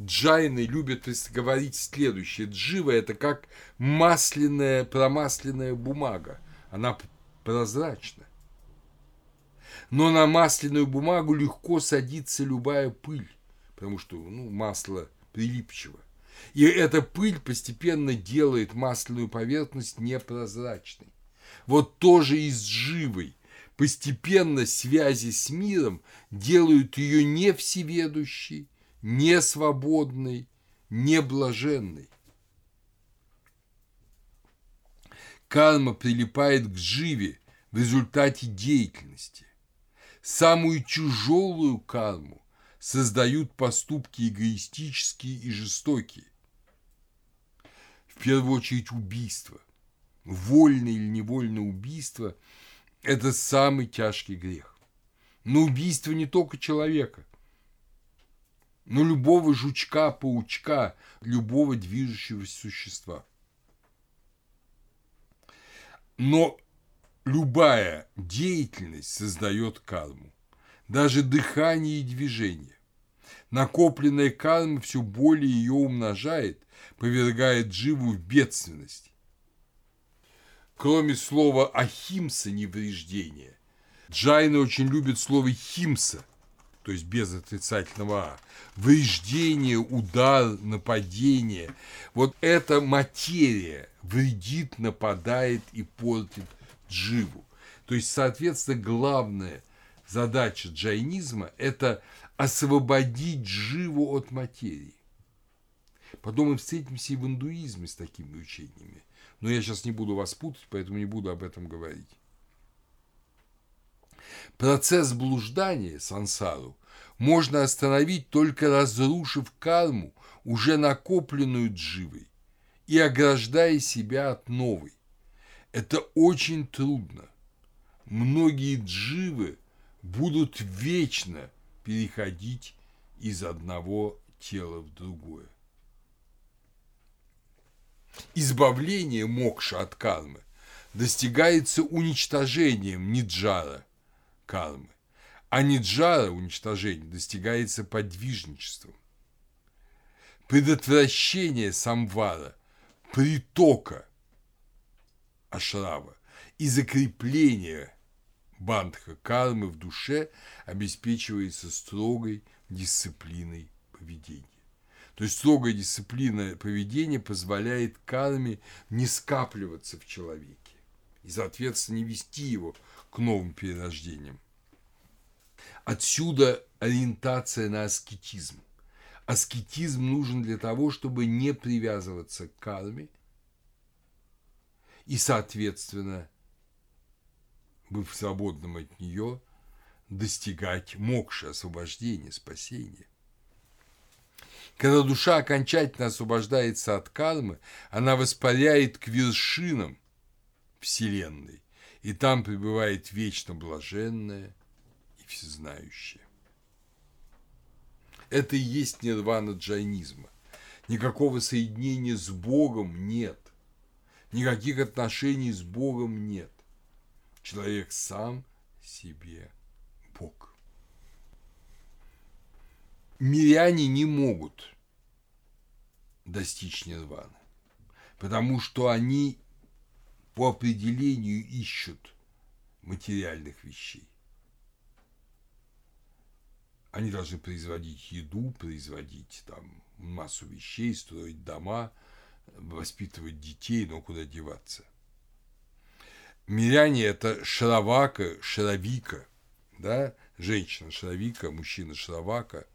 Джайны любят говорить следующее. Джива – это как масляная, промасленная бумага. Она прозрачна. Но на масляную бумагу легко садится любая пыль, потому что ну, масло прилипчиво. И эта пыль постепенно делает масляную поверхность непрозрачной. Вот тоже и с живой. Постепенно связи с миром делают ее не всеведущей, не свободной, не блаженной. Карма прилипает к живе в результате деятельности. Самую тяжелую карму создают поступки эгоистические и жестокие, в первую очередь убийство. Вольное или невольное убийство – это самый тяжкий грех. Но убийство не только человека, но любого жучка, паучка, любого движущегося существа. Но любая деятельность создает карму, даже дыхание и движение. Накопленная карма все более ее умножает, повергает дживу в бедственность. Кроме слова «ахимса» – невреждение, джайны очень любят слово «химса», то есть без отрицательного «а». Вреждение, удар, нападение. Вот эта материя вредит, нападает и портит дживу. То есть, соответственно, главная задача джайнизма – это освободить дживу от материи. Потом мы встретимся и в индуизме с такими учениями. Но я сейчас не буду вас путать, поэтому не буду об этом говорить. Процесс блуждания, сансару, можно остановить только разрушив карму, уже накопленную дживой, и ограждая себя от новой. Это очень трудно. Многие дживы будут вечно переходить из одного тела в другое. Избавление мокша от кармы достигается уничтожением ниджара кармы, а ниджара уничтожение достигается подвижничеством. Предотвращение самвара, притока ашрава и закрепление бандха кармы в душе обеспечивается строгой дисциплиной поведения. То есть строгая дисциплина поведения позволяет карме не скапливаться в человеке и, соответственно, не вести его к новым перерождениям. Отсюда ориентация на аскетизм. Аскетизм нужен для того, чтобы не привязываться к карме и, соответственно, быв свободным от нее, достигать мокши, освобождения, спасения. Когда душа окончательно освобождается от кармы, она воспаряет к вершинам Вселенной, и там пребывает вечно блаженная и всезнающая. Это и есть нирвана джайнизма. Никакого соединения с Богом нет. Никаких отношений с Богом нет. Человек сам себе Бог. Миряне не могут достичь нирваны, потому что они по определению ищут материальных вещей. Они должны производить еду, производить там массу вещей, строить дома, воспитывать детей, но куда деваться. Миряне – это шаровака, шаровика, да, женщина шаровика, мужчина шаровака.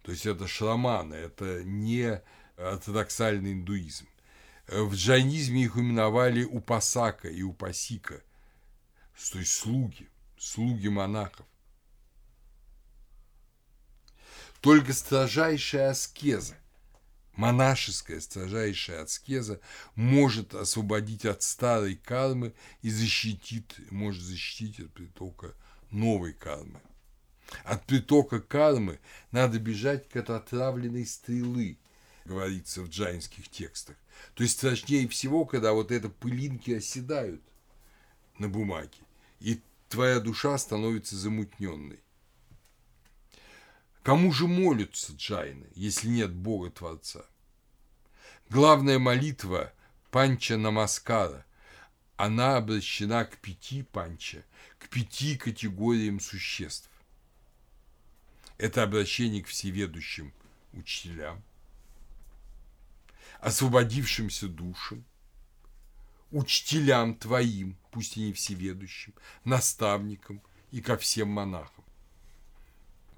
То есть это шраманы, это не ортодоксальный индуизм. В джайнизме их именовали упасака и упасика, то есть слуги, слуги монахов. Только строжайшая аскеза монашеская строжайшая аскеза может освободить от старой кармы и защитит, может защитить от притока новой кармы. От притока кармы надо бежать как от отравленной стрелы, говорится в джайнских текстах. То есть страшнее всего, когда вот это пылинки оседают на бумаге, и твоя душа становится замутненной. Кому же молятся джайны, если нет Бога-творца? Главная молитва Панча Намаскара, она обращена к пяти панча, к пяти категориям существ. Это обращение к всеведущим учителям, освободившимся душам, учителям твоим, пусть и не всеведущим, наставникам и ко всем монахам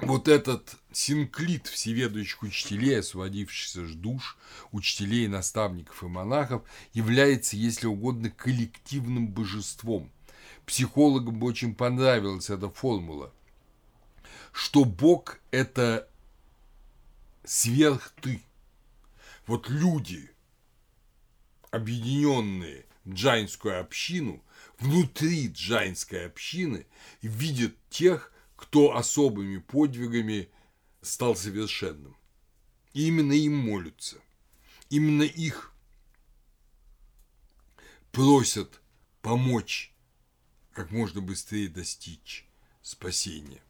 вот этот синклит всеведущих учителей, освободившихся душ, учителей, наставников и монахов, является, если угодно, коллективным божеством. Психологам бы очень понравилась эта формула, что Бог – это сверх ты. Вот люди, объединенные в джайнскую общину, внутри джайнской общины видят тех, кто особыми подвигами стал совершенным. И именно им молятся. Именно их просят помочь как можно быстрее достичь спасения.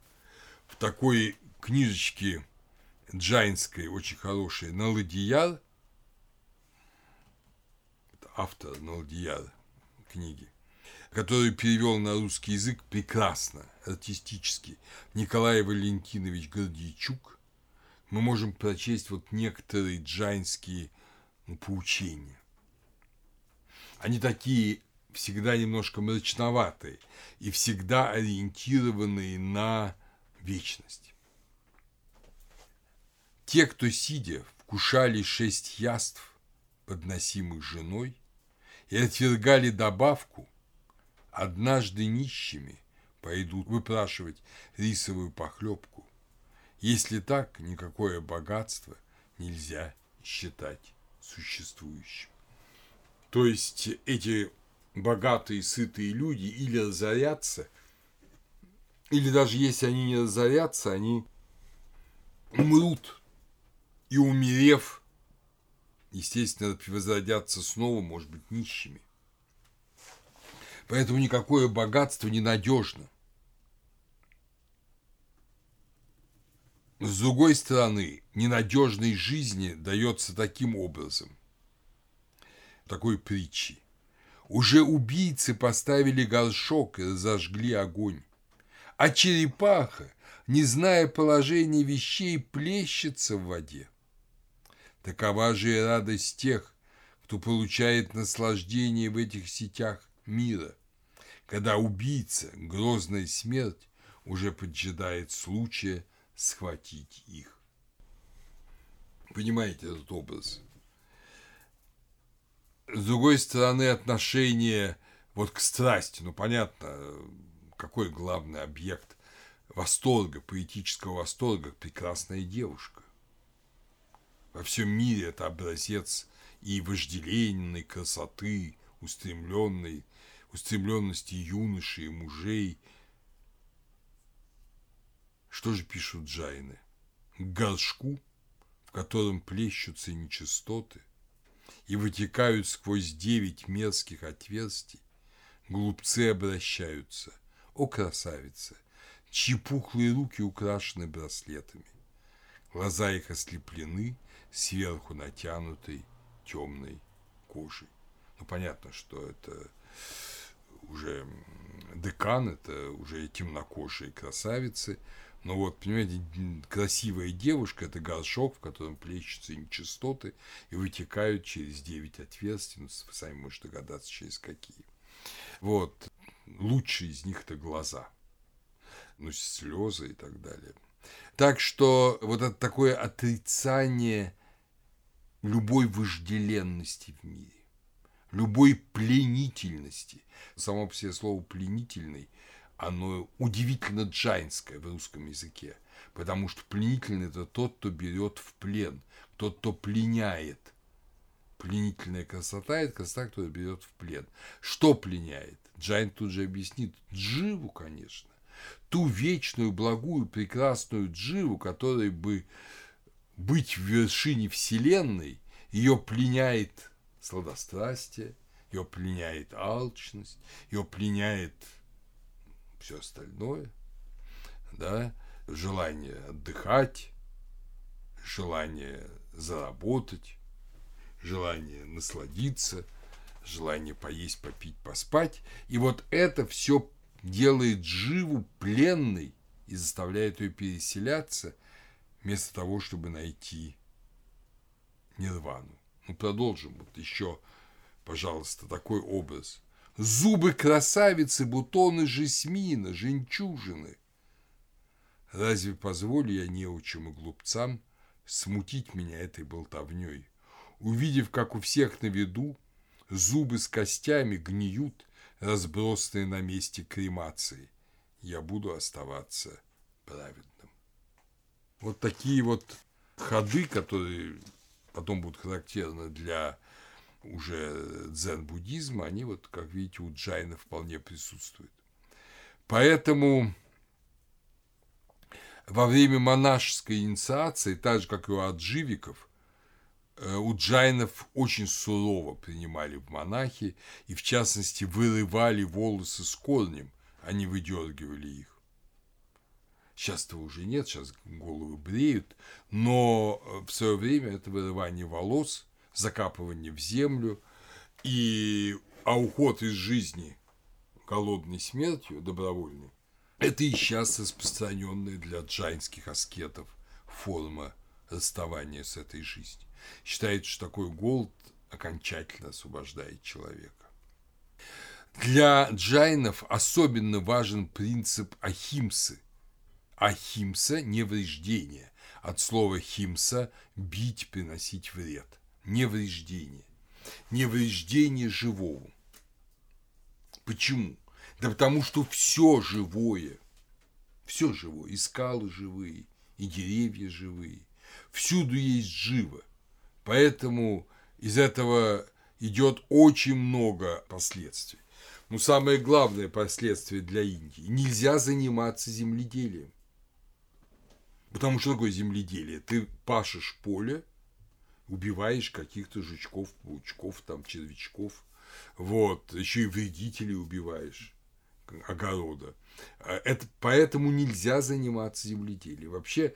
В такой книжечке джайнской, очень хорошей, Наладияр, автор Наладияр книги, который перевел на русский язык прекрасно, артистически, Николай Валентинович Гордейчук, мы можем прочесть вот некоторые джайнские ну, поучения. Они такие всегда немножко мрачноватые и всегда ориентированные на вечность. Те, кто сидя вкушали шесть яств, подносимых женой, и отвергали добавку, однажды нищими пойдут выпрашивать рисовую похлебку. Если так, никакое богатство нельзя считать существующим. То есть эти богатые, сытые люди или разорятся, или даже если они не разорятся, они умрут. И умерев, естественно, возродятся снова, может быть, нищими. Поэтому никакое богатство ненадежно. С другой стороны, ненадежной жизни дается таким образом, такой притчи. Уже убийцы поставили горшок и зажгли огонь. А черепаха, не зная положения вещей, плещется в воде. Такова же и радость тех, кто получает наслаждение в этих сетях мира, когда убийца, грозная смерть, уже поджидает случая схватить их. Понимаете этот образ? С другой стороны, отношение вот к страсти, ну, понятно, какой главный объект восторга, поэтического восторга, прекрасная девушка. Во всем мире это образец и вожделенной красоты, устремленной, устремленности юношей и мужей. Что же пишут джайны? К горшку, в котором плещутся нечистоты – и вытекают сквозь девять мерзких отверстий, глупцы обращаются, о красавица, чьи пухлые руки украшены браслетами, глаза их ослеплены сверху натянутой темной кожей. Ну, понятно, что это уже декан, это уже темнокожие красавицы – но вот, понимаете, красивая девушка – это горшок, в котором плещутся нечистоты и вытекают через девять отверстий. Ну, вы сами можете догадаться, через какие. Вот. Лучшие из них – это глаза. Ну, слезы и так далее. Так что вот это такое отрицание любой вожделенности в мире, любой пленительности. Само по себе слово «пленительный» оно удивительно джайнское в русском языке, потому что пленительный – это тот, кто берет в плен, тот, кто пленяет. Пленительная красота – это красота, которая берет в плен. Что пленяет? Джайн тут же объяснит. Дживу, конечно. Ту вечную, благую, прекрасную дживу, которой бы быть в вершине Вселенной, ее пленяет сладострастие, ее пленяет алчность, ее пленяет все остальное, да, желание отдыхать, желание заработать, желание насладиться, желание поесть, попить, поспать. И вот это все делает живу пленной и заставляет ее переселяться, вместо того, чтобы найти нирвану. Ну, продолжим. Вот еще, пожалуйста, такой образ. Зубы красавицы, бутоны жасмина, жемчужины. Разве позволю я неучим и глупцам смутить меня этой болтовней? Увидев, как у всех на виду зубы с костями гниют, разбросанные на месте кремации, я буду оставаться праведным. Вот такие вот ходы, которые потом будут характерны для уже дзен-буддизма, они вот, как видите, у джайна вполне присутствуют. Поэтому во время монашеской инициации, так же, как и у адживиков, э, у джайнов очень сурово принимали в монахи и, в частности, вырывали волосы с корнем, а не выдергивали их. Сейчас этого уже нет, сейчас головы бреют, но э, в свое время это вырывание волос, закапывание в землю и а уход из жизни голодной смертью добровольной – это и сейчас распространенная для джайнских аскетов форма расставания с этой жизнью. Считается, что такой голод окончательно освобождает человека. Для джайнов особенно важен принцип ахимсы. Ахимса – невреждение. От слова химса – бить, приносить вред. Невреждение. Невреждение живого. Почему? Да потому что все живое, все живое, и скалы живые, и деревья живые, всюду есть живо. Поэтому из этого идет очень много последствий. Но самое главное последствие для Индии – нельзя заниматься земледелием. Потому что такое земледелие? Ты пашешь поле, убиваешь каких-то жучков, паучков, там, червячков, вот, еще и вредителей убиваешь огорода. А это, поэтому нельзя заниматься земледелием. Вообще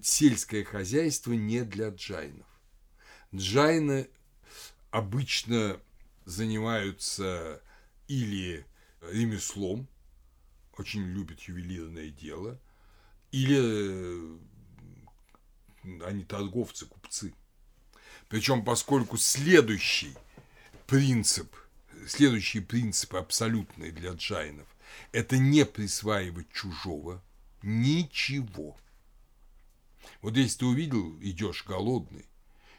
сельское хозяйство не для джайнов. Джайны обычно занимаются или ремеслом, очень любят ювелирное дело, или э, они торговцы, купцы. Причем, поскольку следующий принцип, следующий принцип абсолютный для джайнов – это не присваивать чужого ничего. Вот если ты увидел, идешь голодный,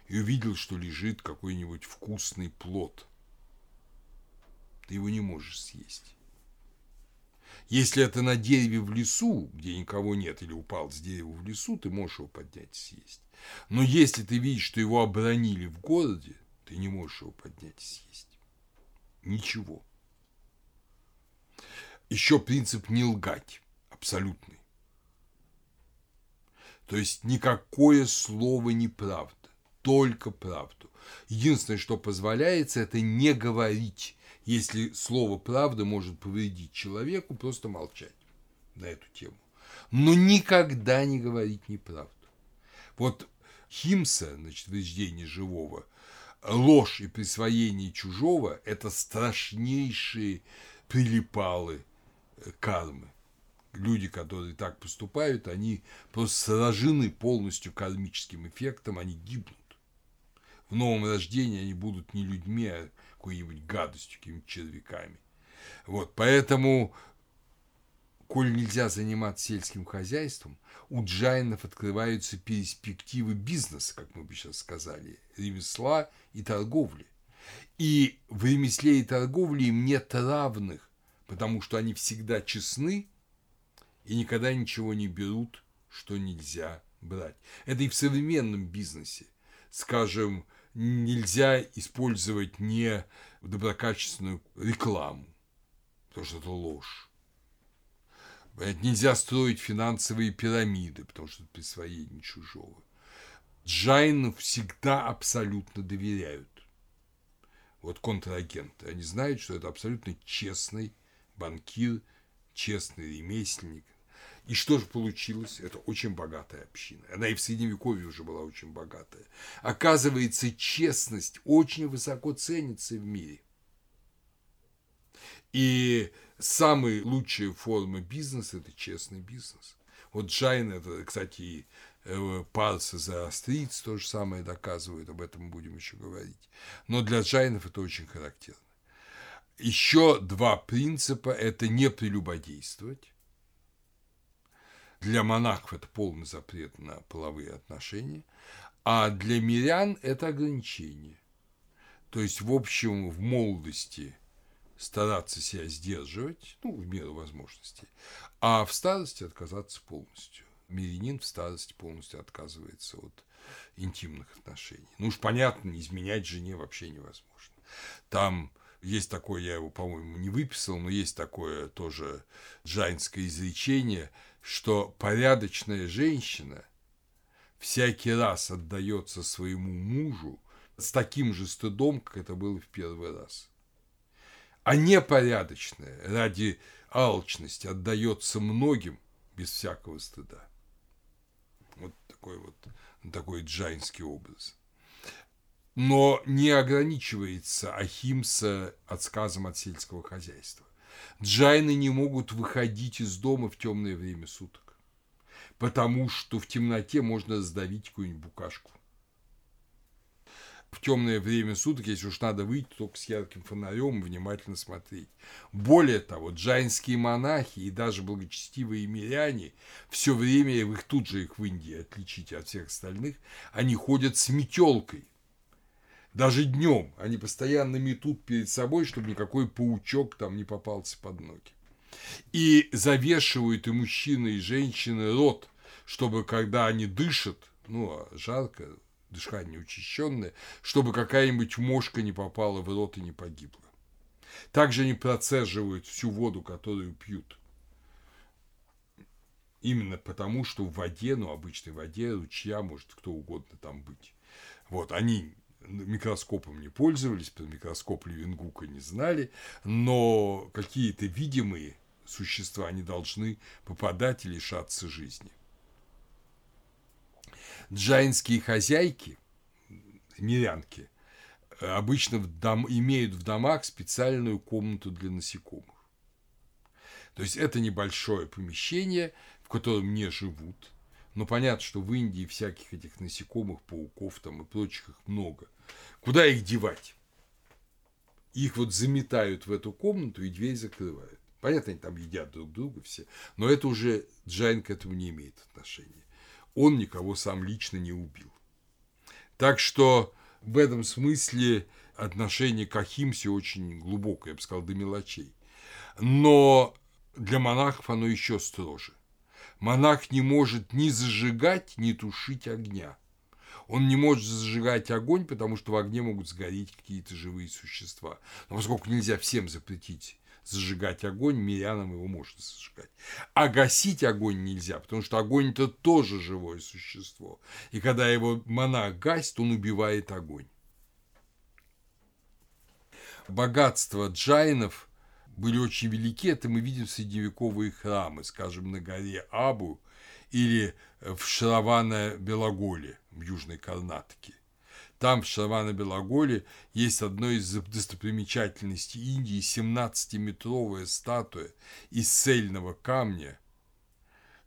и увидел, что лежит какой-нибудь вкусный плод, ты его не можешь съесть. Если это на дереве в лесу, где никого нет, или упал с дерева в лесу, ты можешь его поднять и съесть. Но если ты видишь, что его обронили в городе, ты не можешь его поднять и съесть. Ничего. Еще принцип не лгать. Абсолютный. То есть никакое слово неправда. Только правду. Единственное, что позволяется, это не говорить если слово «правда» может повредить человеку, просто молчать на эту тему. Но никогда не говорить неправду. Вот химса, значит, вреждение живого, ложь и присвоение чужого – это страшнейшие прилипалы э, кармы. Люди, которые так поступают, они просто сражены полностью кармическим эффектом, они гибнут. В новом рождении они будут не людьми, а какой-нибудь гадостью, какими-нибудь червяками. Вот, поэтому, коль нельзя заниматься сельским хозяйством, у джайнов открываются перспективы бизнеса, как мы бы сейчас сказали, ремесла и торговли. И в ремесле и торговле им нет равных, потому что они всегда честны и никогда ничего не берут, что нельзя брать. Это и в современном бизнесе. Скажем, нельзя использовать не доброкачественную рекламу, потому что это ложь. Нельзя строить финансовые пирамиды, потому что это присвоение чужого. Джайну всегда абсолютно доверяют. Вот контрагенты. Они знают, что это абсолютно честный банкир, честный ремесленник – и что же получилось? Это очень богатая община. Она и в Средневековье уже была очень богатая. Оказывается, честность очень высоко ценится в мире. И самые лучшие формы бизнеса – это честный бизнес. Вот Джайн, это, кстати, и э, парс-зороастриец то же самое доказывают, об этом будем еще говорить. Но для джайнов это очень характерно. Еще два принципа – это не прелюбодействовать, для монахов это полный запрет на половые отношения, а для мирян это ограничение. То есть, в общем, в молодости стараться себя сдерживать, ну, в меру возможностей, а в старости отказаться полностью. Мирянин в старости полностью отказывается от интимных отношений. Ну уж понятно, изменять жене вообще невозможно. Там есть такое, я его, по-моему, не выписал, но есть такое тоже джайнское изречение – что порядочная женщина всякий раз отдается своему мужу с таким же стыдом, как это было в первый раз. А непорядочное ради алчности отдается многим без всякого стыда. Вот такой вот такой джайнский образ. Но не ограничивается Ахимса отсказом от сельского хозяйства. Джайны не могут выходить из дома в темное время суток, потому что в темноте можно сдавить какую-нибудь букашку. В темное время суток, если уж надо выйти, только с ярким фонарем внимательно смотреть. Более того, джайнские монахи и даже благочестивые миряне все время, их тут же их в Индии отличите от всех остальных, они ходят с метелкой – даже днем они постоянно метут перед собой, чтобы никакой паучок там не попался под ноги. И завешивают и мужчины, и женщины рот, чтобы когда они дышат, ну, а жарко, дыхание учащенное, чтобы какая-нибудь мошка не попала в рот и не погибла. Также они процеживают всю воду, которую пьют. Именно потому, что в воде, ну, обычной воде, ручья может кто угодно там быть. Вот, они микроскопом не пользовались, про микроскоп Левенгука не знали, но какие-то видимые существа, они должны попадать и лишаться жизни. Джайнские хозяйки, мирянки, обычно в дом, имеют в домах специальную комнату для насекомых. То есть это небольшое помещение, в котором не живут, но понятно, что в Индии всяких этих насекомых, пауков там и прочих их много. Куда их девать? Их вот заметают в эту комнату и дверь закрывают. Понятно, они там едят друг друга все, но это уже джайн к этому не имеет отношения. Он никого сам лично не убил. Так что в этом смысле отношение к Ахимсе очень глубокое, я бы сказал, до мелочей. Но для монахов оно еще строже монах не может ни зажигать, ни тушить огня. Он не может зажигать огонь, потому что в огне могут сгореть какие-то живые существа. Но поскольку нельзя всем запретить зажигать огонь, мирянам его можно зажигать. А гасить огонь нельзя, потому что огонь – это тоже живое существо. И когда его монах гасит, он убивает огонь. Богатство джайнов – были очень велики, это мы видим средневековые храмы, скажем, на горе Абу или в Шаравана-Белоголе в Южной Карнатике. Там, в Шаравана-Белоголе, есть одно из достопримечательностей Индии 17-метровая статуя из цельного камня,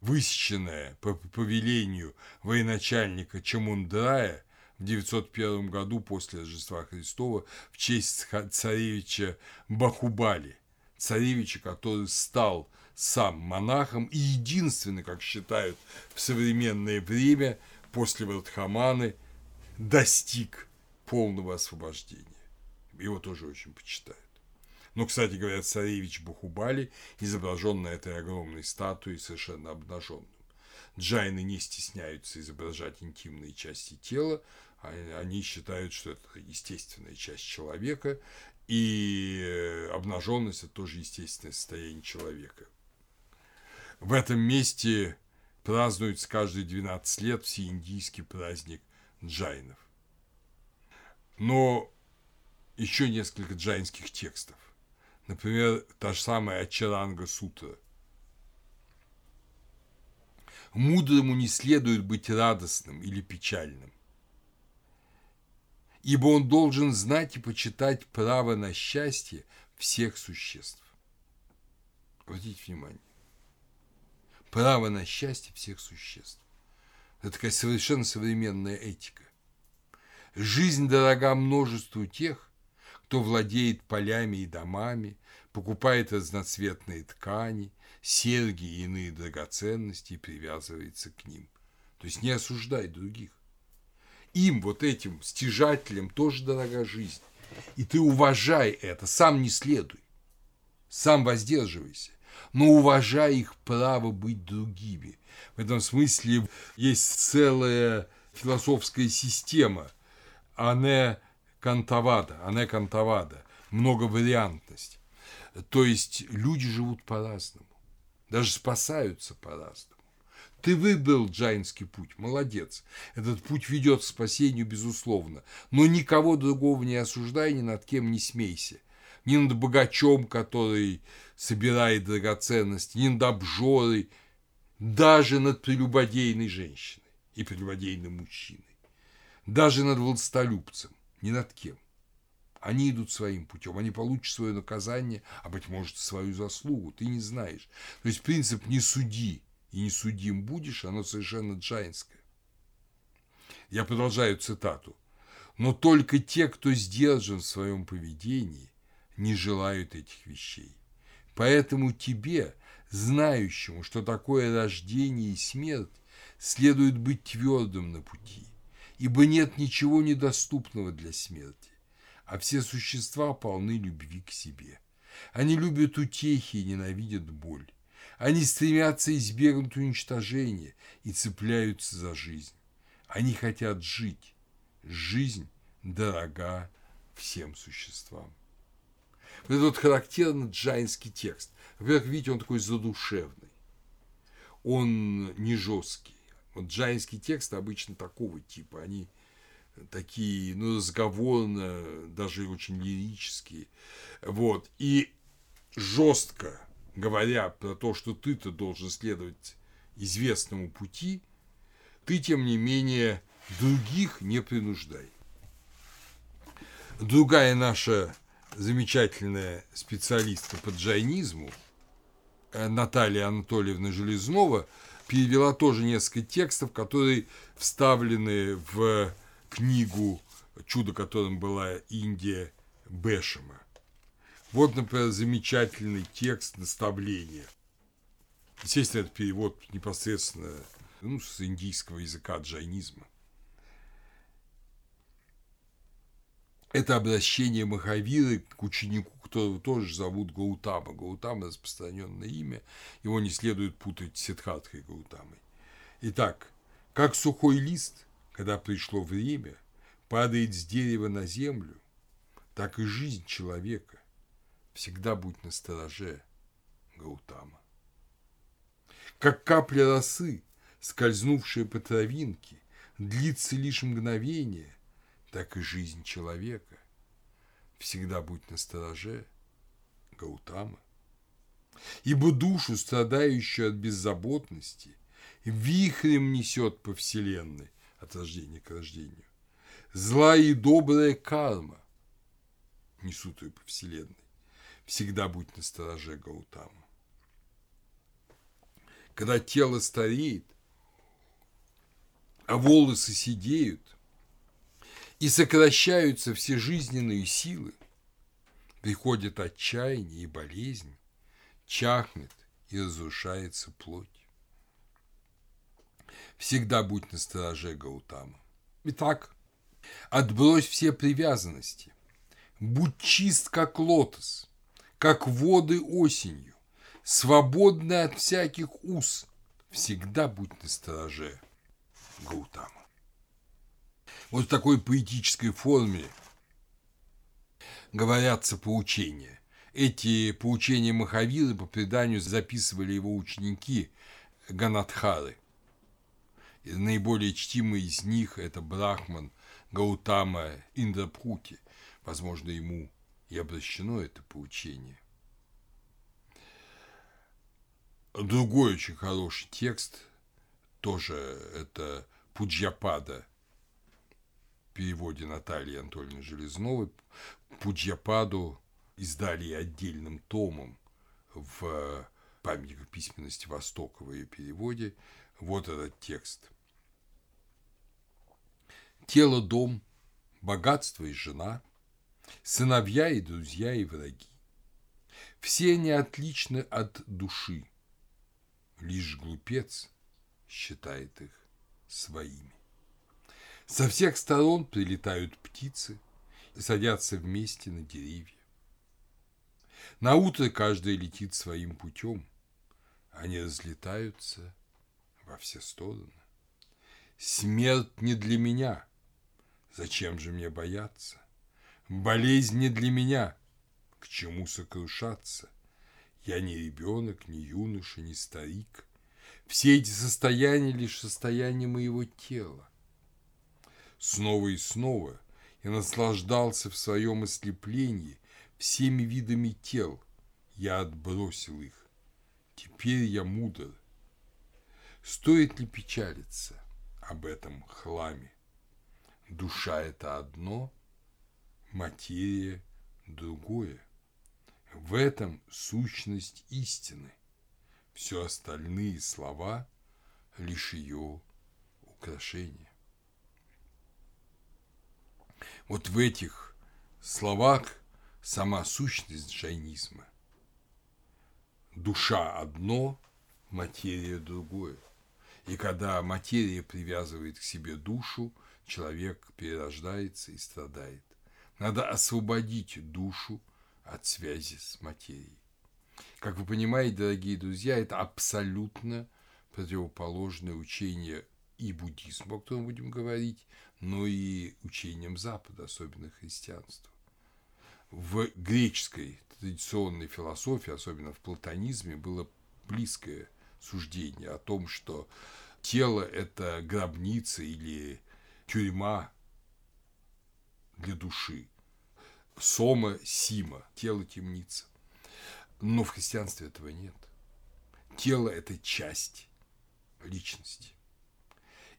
высеченная по повелению военачальника Чамундрая в 901 году после Рождества Христова в честь царевича Бахубали царевича, который стал сам монахом и единственный, как считают в современное время, после Вардхаманы, достиг полного освобождения. Его тоже очень почитают. Но, кстати говоря, царевич Бахубали изображен на этой огромной статуе совершенно обнаженным. Джайны не стесняются изображать интимные части тела, а они считают, что это естественная часть человека, и э, обнаженность – это тоже естественное состояние человека. В этом месте празднуется каждые 12 лет всеиндийский праздник джайнов. Но еще несколько джайнских текстов. Например, та же самая Ачаранга Сутра. Мудрому не следует быть радостным или печальным ибо он должен знать и почитать право на счастье всех существ. Обратите внимание. Право на счастье всех существ. Это такая совершенно современная этика. Жизнь дорога множеству тех, кто владеет полями и домами, покупает разноцветные ткани, серьги и иные драгоценности и привязывается к ним. То есть не осуждай других им, вот этим стяжателям, тоже дорога жизнь. И ты уважай это, сам не следуй, сам воздерживайся, но уважай их право быть другими. В этом смысле есть целая философская система, ане кантавада, ане кантавада, многовариантность. То есть люди живут по-разному, даже спасаются по-разному. Ты выбрал джайнский путь, молодец. Этот путь ведет к спасению, безусловно. Но никого другого не осуждай, ни над кем не смейся. Ни над богачом, который собирает драгоценности, ни над обжорой, даже над прелюбодейной женщиной и прелюбодейным мужчиной. Даже над властолюбцем, ни над кем. Они идут своим путем, они получат свое наказание, а, быть может, свою заслугу, ты не знаешь. То есть принцип «не суди и не судим будешь», оно совершенно джайнское. Я продолжаю цитату. «Но только те, кто сдержан в своем поведении, не желают этих вещей. Поэтому тебе, знающему, что такое рождение и смерть, следует быть твердым на пути, ибо нет ничего недоступного для смерти а все существа полны любви к себе. Они любят утехи и ненавидят боль. Они стремятся избегнуть уничтожения и цепляются за жизнь. Они хотят жить. Жизнь дорога всем существам. Вот это вот характерный джайнский текст. Во-первых, видите, он такой задушевный. Он не жесткий. Вот джайнский текст обычно такого типа. Они такие, ну, разговорно, даже очень лирические. Вот. И жестко говоря про то, что ты-то должен следовать известному пути, ты, тем не менее, других не принуждай. Другая наша замечательная специалистка по джайнизму, э, Наталья Анатольевна Железнова, перевела тоже несколько текстов, которые вставлены в книгу «Чудо, которым была Индия» Бешема. Вот, например, замечательный текст наставления. Естественно, это перевод непосредственно ну, с индийского языка джайнизма. Это обращение Махавиры к ученику, которого тоже зовут Гаутама. Гаутама – распространенное имя, его не следует путать с Сиддхартхой Гаутамой. Итак, как сухой лист – когда пришло время, падает с дерева на землю, так и жизнь человека. Всегда будь настороже, Гаутама. Как капля росы, скользнувшая по травинке, длится лишь мгновение, так и жизнь человека. Всегда будь настороже, Гаутама. Ибо душу, страдающую от беззаботности, вихрем несет по вселенной, от рождения к рождению. Злая и добрая карма несут ее по вселенной. Всегда будь на стороже Гаутама. Когда тело стареет, а волосы сидеют, и сокращаются все жизненные силы, приходит отчаяние и болезнь, чахнет и разрушается плоть. Всегда будь на стороже, Гаутама. Итак, отбрось все привязанности. Будь чист, как лотос, как воды осенью, свободный от всяких уз. Всегда будь на стороже, Гаутама. Вот в такой поэтической форме говорятся поучения. Эти поучения Махавиры по преданию записывали его ученики Ганадхары. И наиболее чтимый из них – это Брахман Гаутама Индрапхути. Возможно, ему и обращено это поучение. Другой очень хороший текст, тоже это Пуджьяпада, в переводе Натальи Анатольевны Железновой. Пуджьяпаду издали отдельным томом в памятниках письменности Востока в ее переводе. Вот этот текст. Тело – дом, богатство и жена, сыновья и друзья и враги. Все они отличны от души, лишь глупец считает их своими. Со всех сторон прилетают птицы и садятся вместе на деревья. На утро каждый летит своим путем, они разлетаются во все стороны. Смерть не для меня – Зачем же мне бояться? Болезнь не для меня. К чему сокрушаться? Я не ребенок, не юноша, не старик. Все эти состояния лишь состояние моего тела. Снова и снова я наслаждался в своем ослеплении всеми видами тел. Я отбросил их. Теперь я мудр. Стоит ли печалиться об этом хламе? Душа – это одно, материя – другое. В этом сущность истины. Все остальные слова – лишь ее украшение. Вот в этих словах сама сущность джайнизма. Душа одно, материя другое. И когда материя привязывает к себе душу, человек перерождается и страдает. Надо освободить душу от связи с материей. Как вы понимаете, дорогие друзья, это абсолютно противоположное учение и буддизму, о котором будем говорить, но и учением Запада, особенно христианства. В греческой традиционной философии, особенно в платонизме, было близкое суждение о том, что тело – это гробница или тюрьма для души. Сома – сима, тело – темница. Но в христианстве этого нет. Тело – это часть личности.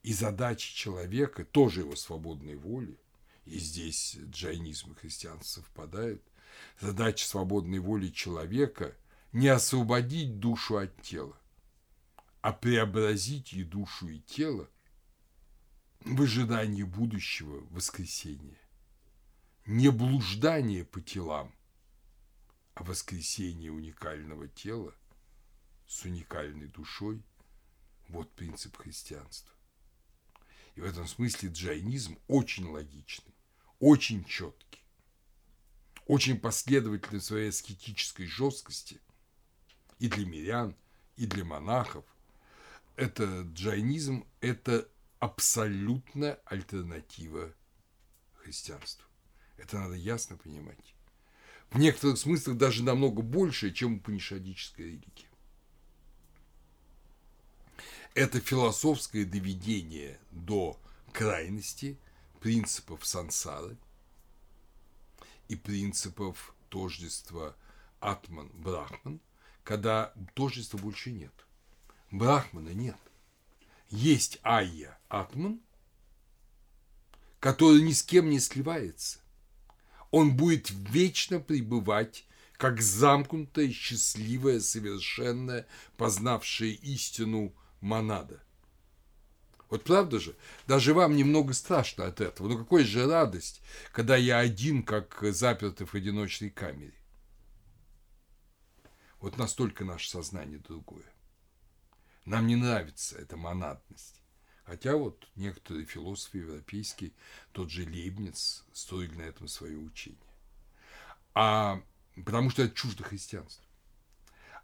И задача человека, тоже его свободной воли, и здесь джайнизм и христианство совпадают, задача свободной воли человека не освободить душу от тела, а преобразить и душу, и тело в ожидании будущего воскресения. Не блуждание по телам, а воскресение уникального тела с уникальной душой – вот принцип христианства. И в этом смысле джайнизм очень логичный, очень четкий, очень последовательный в своей аскетической жесткости и для мирян, и для монахов. Это джайнизм – это абсолютная альтернатива христианству. Это надо ясно понимать в некоторых смыслах даже намного больше, чем панишадическая религия. Это философское доведение до крайности принципов сансары и принципов тождества Атман-Брахман, когда тождества больше нет. Брахмана нет. Есть Айя Атман, который ни с кем не сливается он будет вечно пребывать как замкнутая, счастливая, совершенная, познавшая истину монада. Вот правда же? Даже вам немного страшно от этого. Но какая же радость, когда я один, как запертый в одиночной камере. Вот настолько наше сознание другое. Нам не нравится эта монадность. Хотя вот некоторые философы европейские, тот же Лейбниц, строили на этом свое учение. А потому что это чуждо христианству.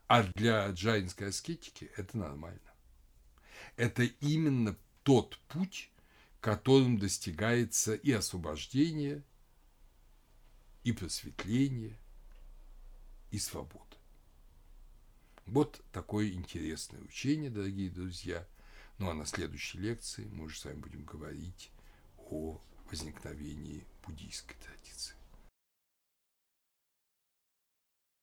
А для джайнской аскетики это нормально. Это именно тот путь, которым достигается и освобождение, и просветление, и свобода. Вот такое интересное учение, дорогие друзья – ну а на следующей лекции мы уже с вами будем говорить о возникновении буддийской традиции.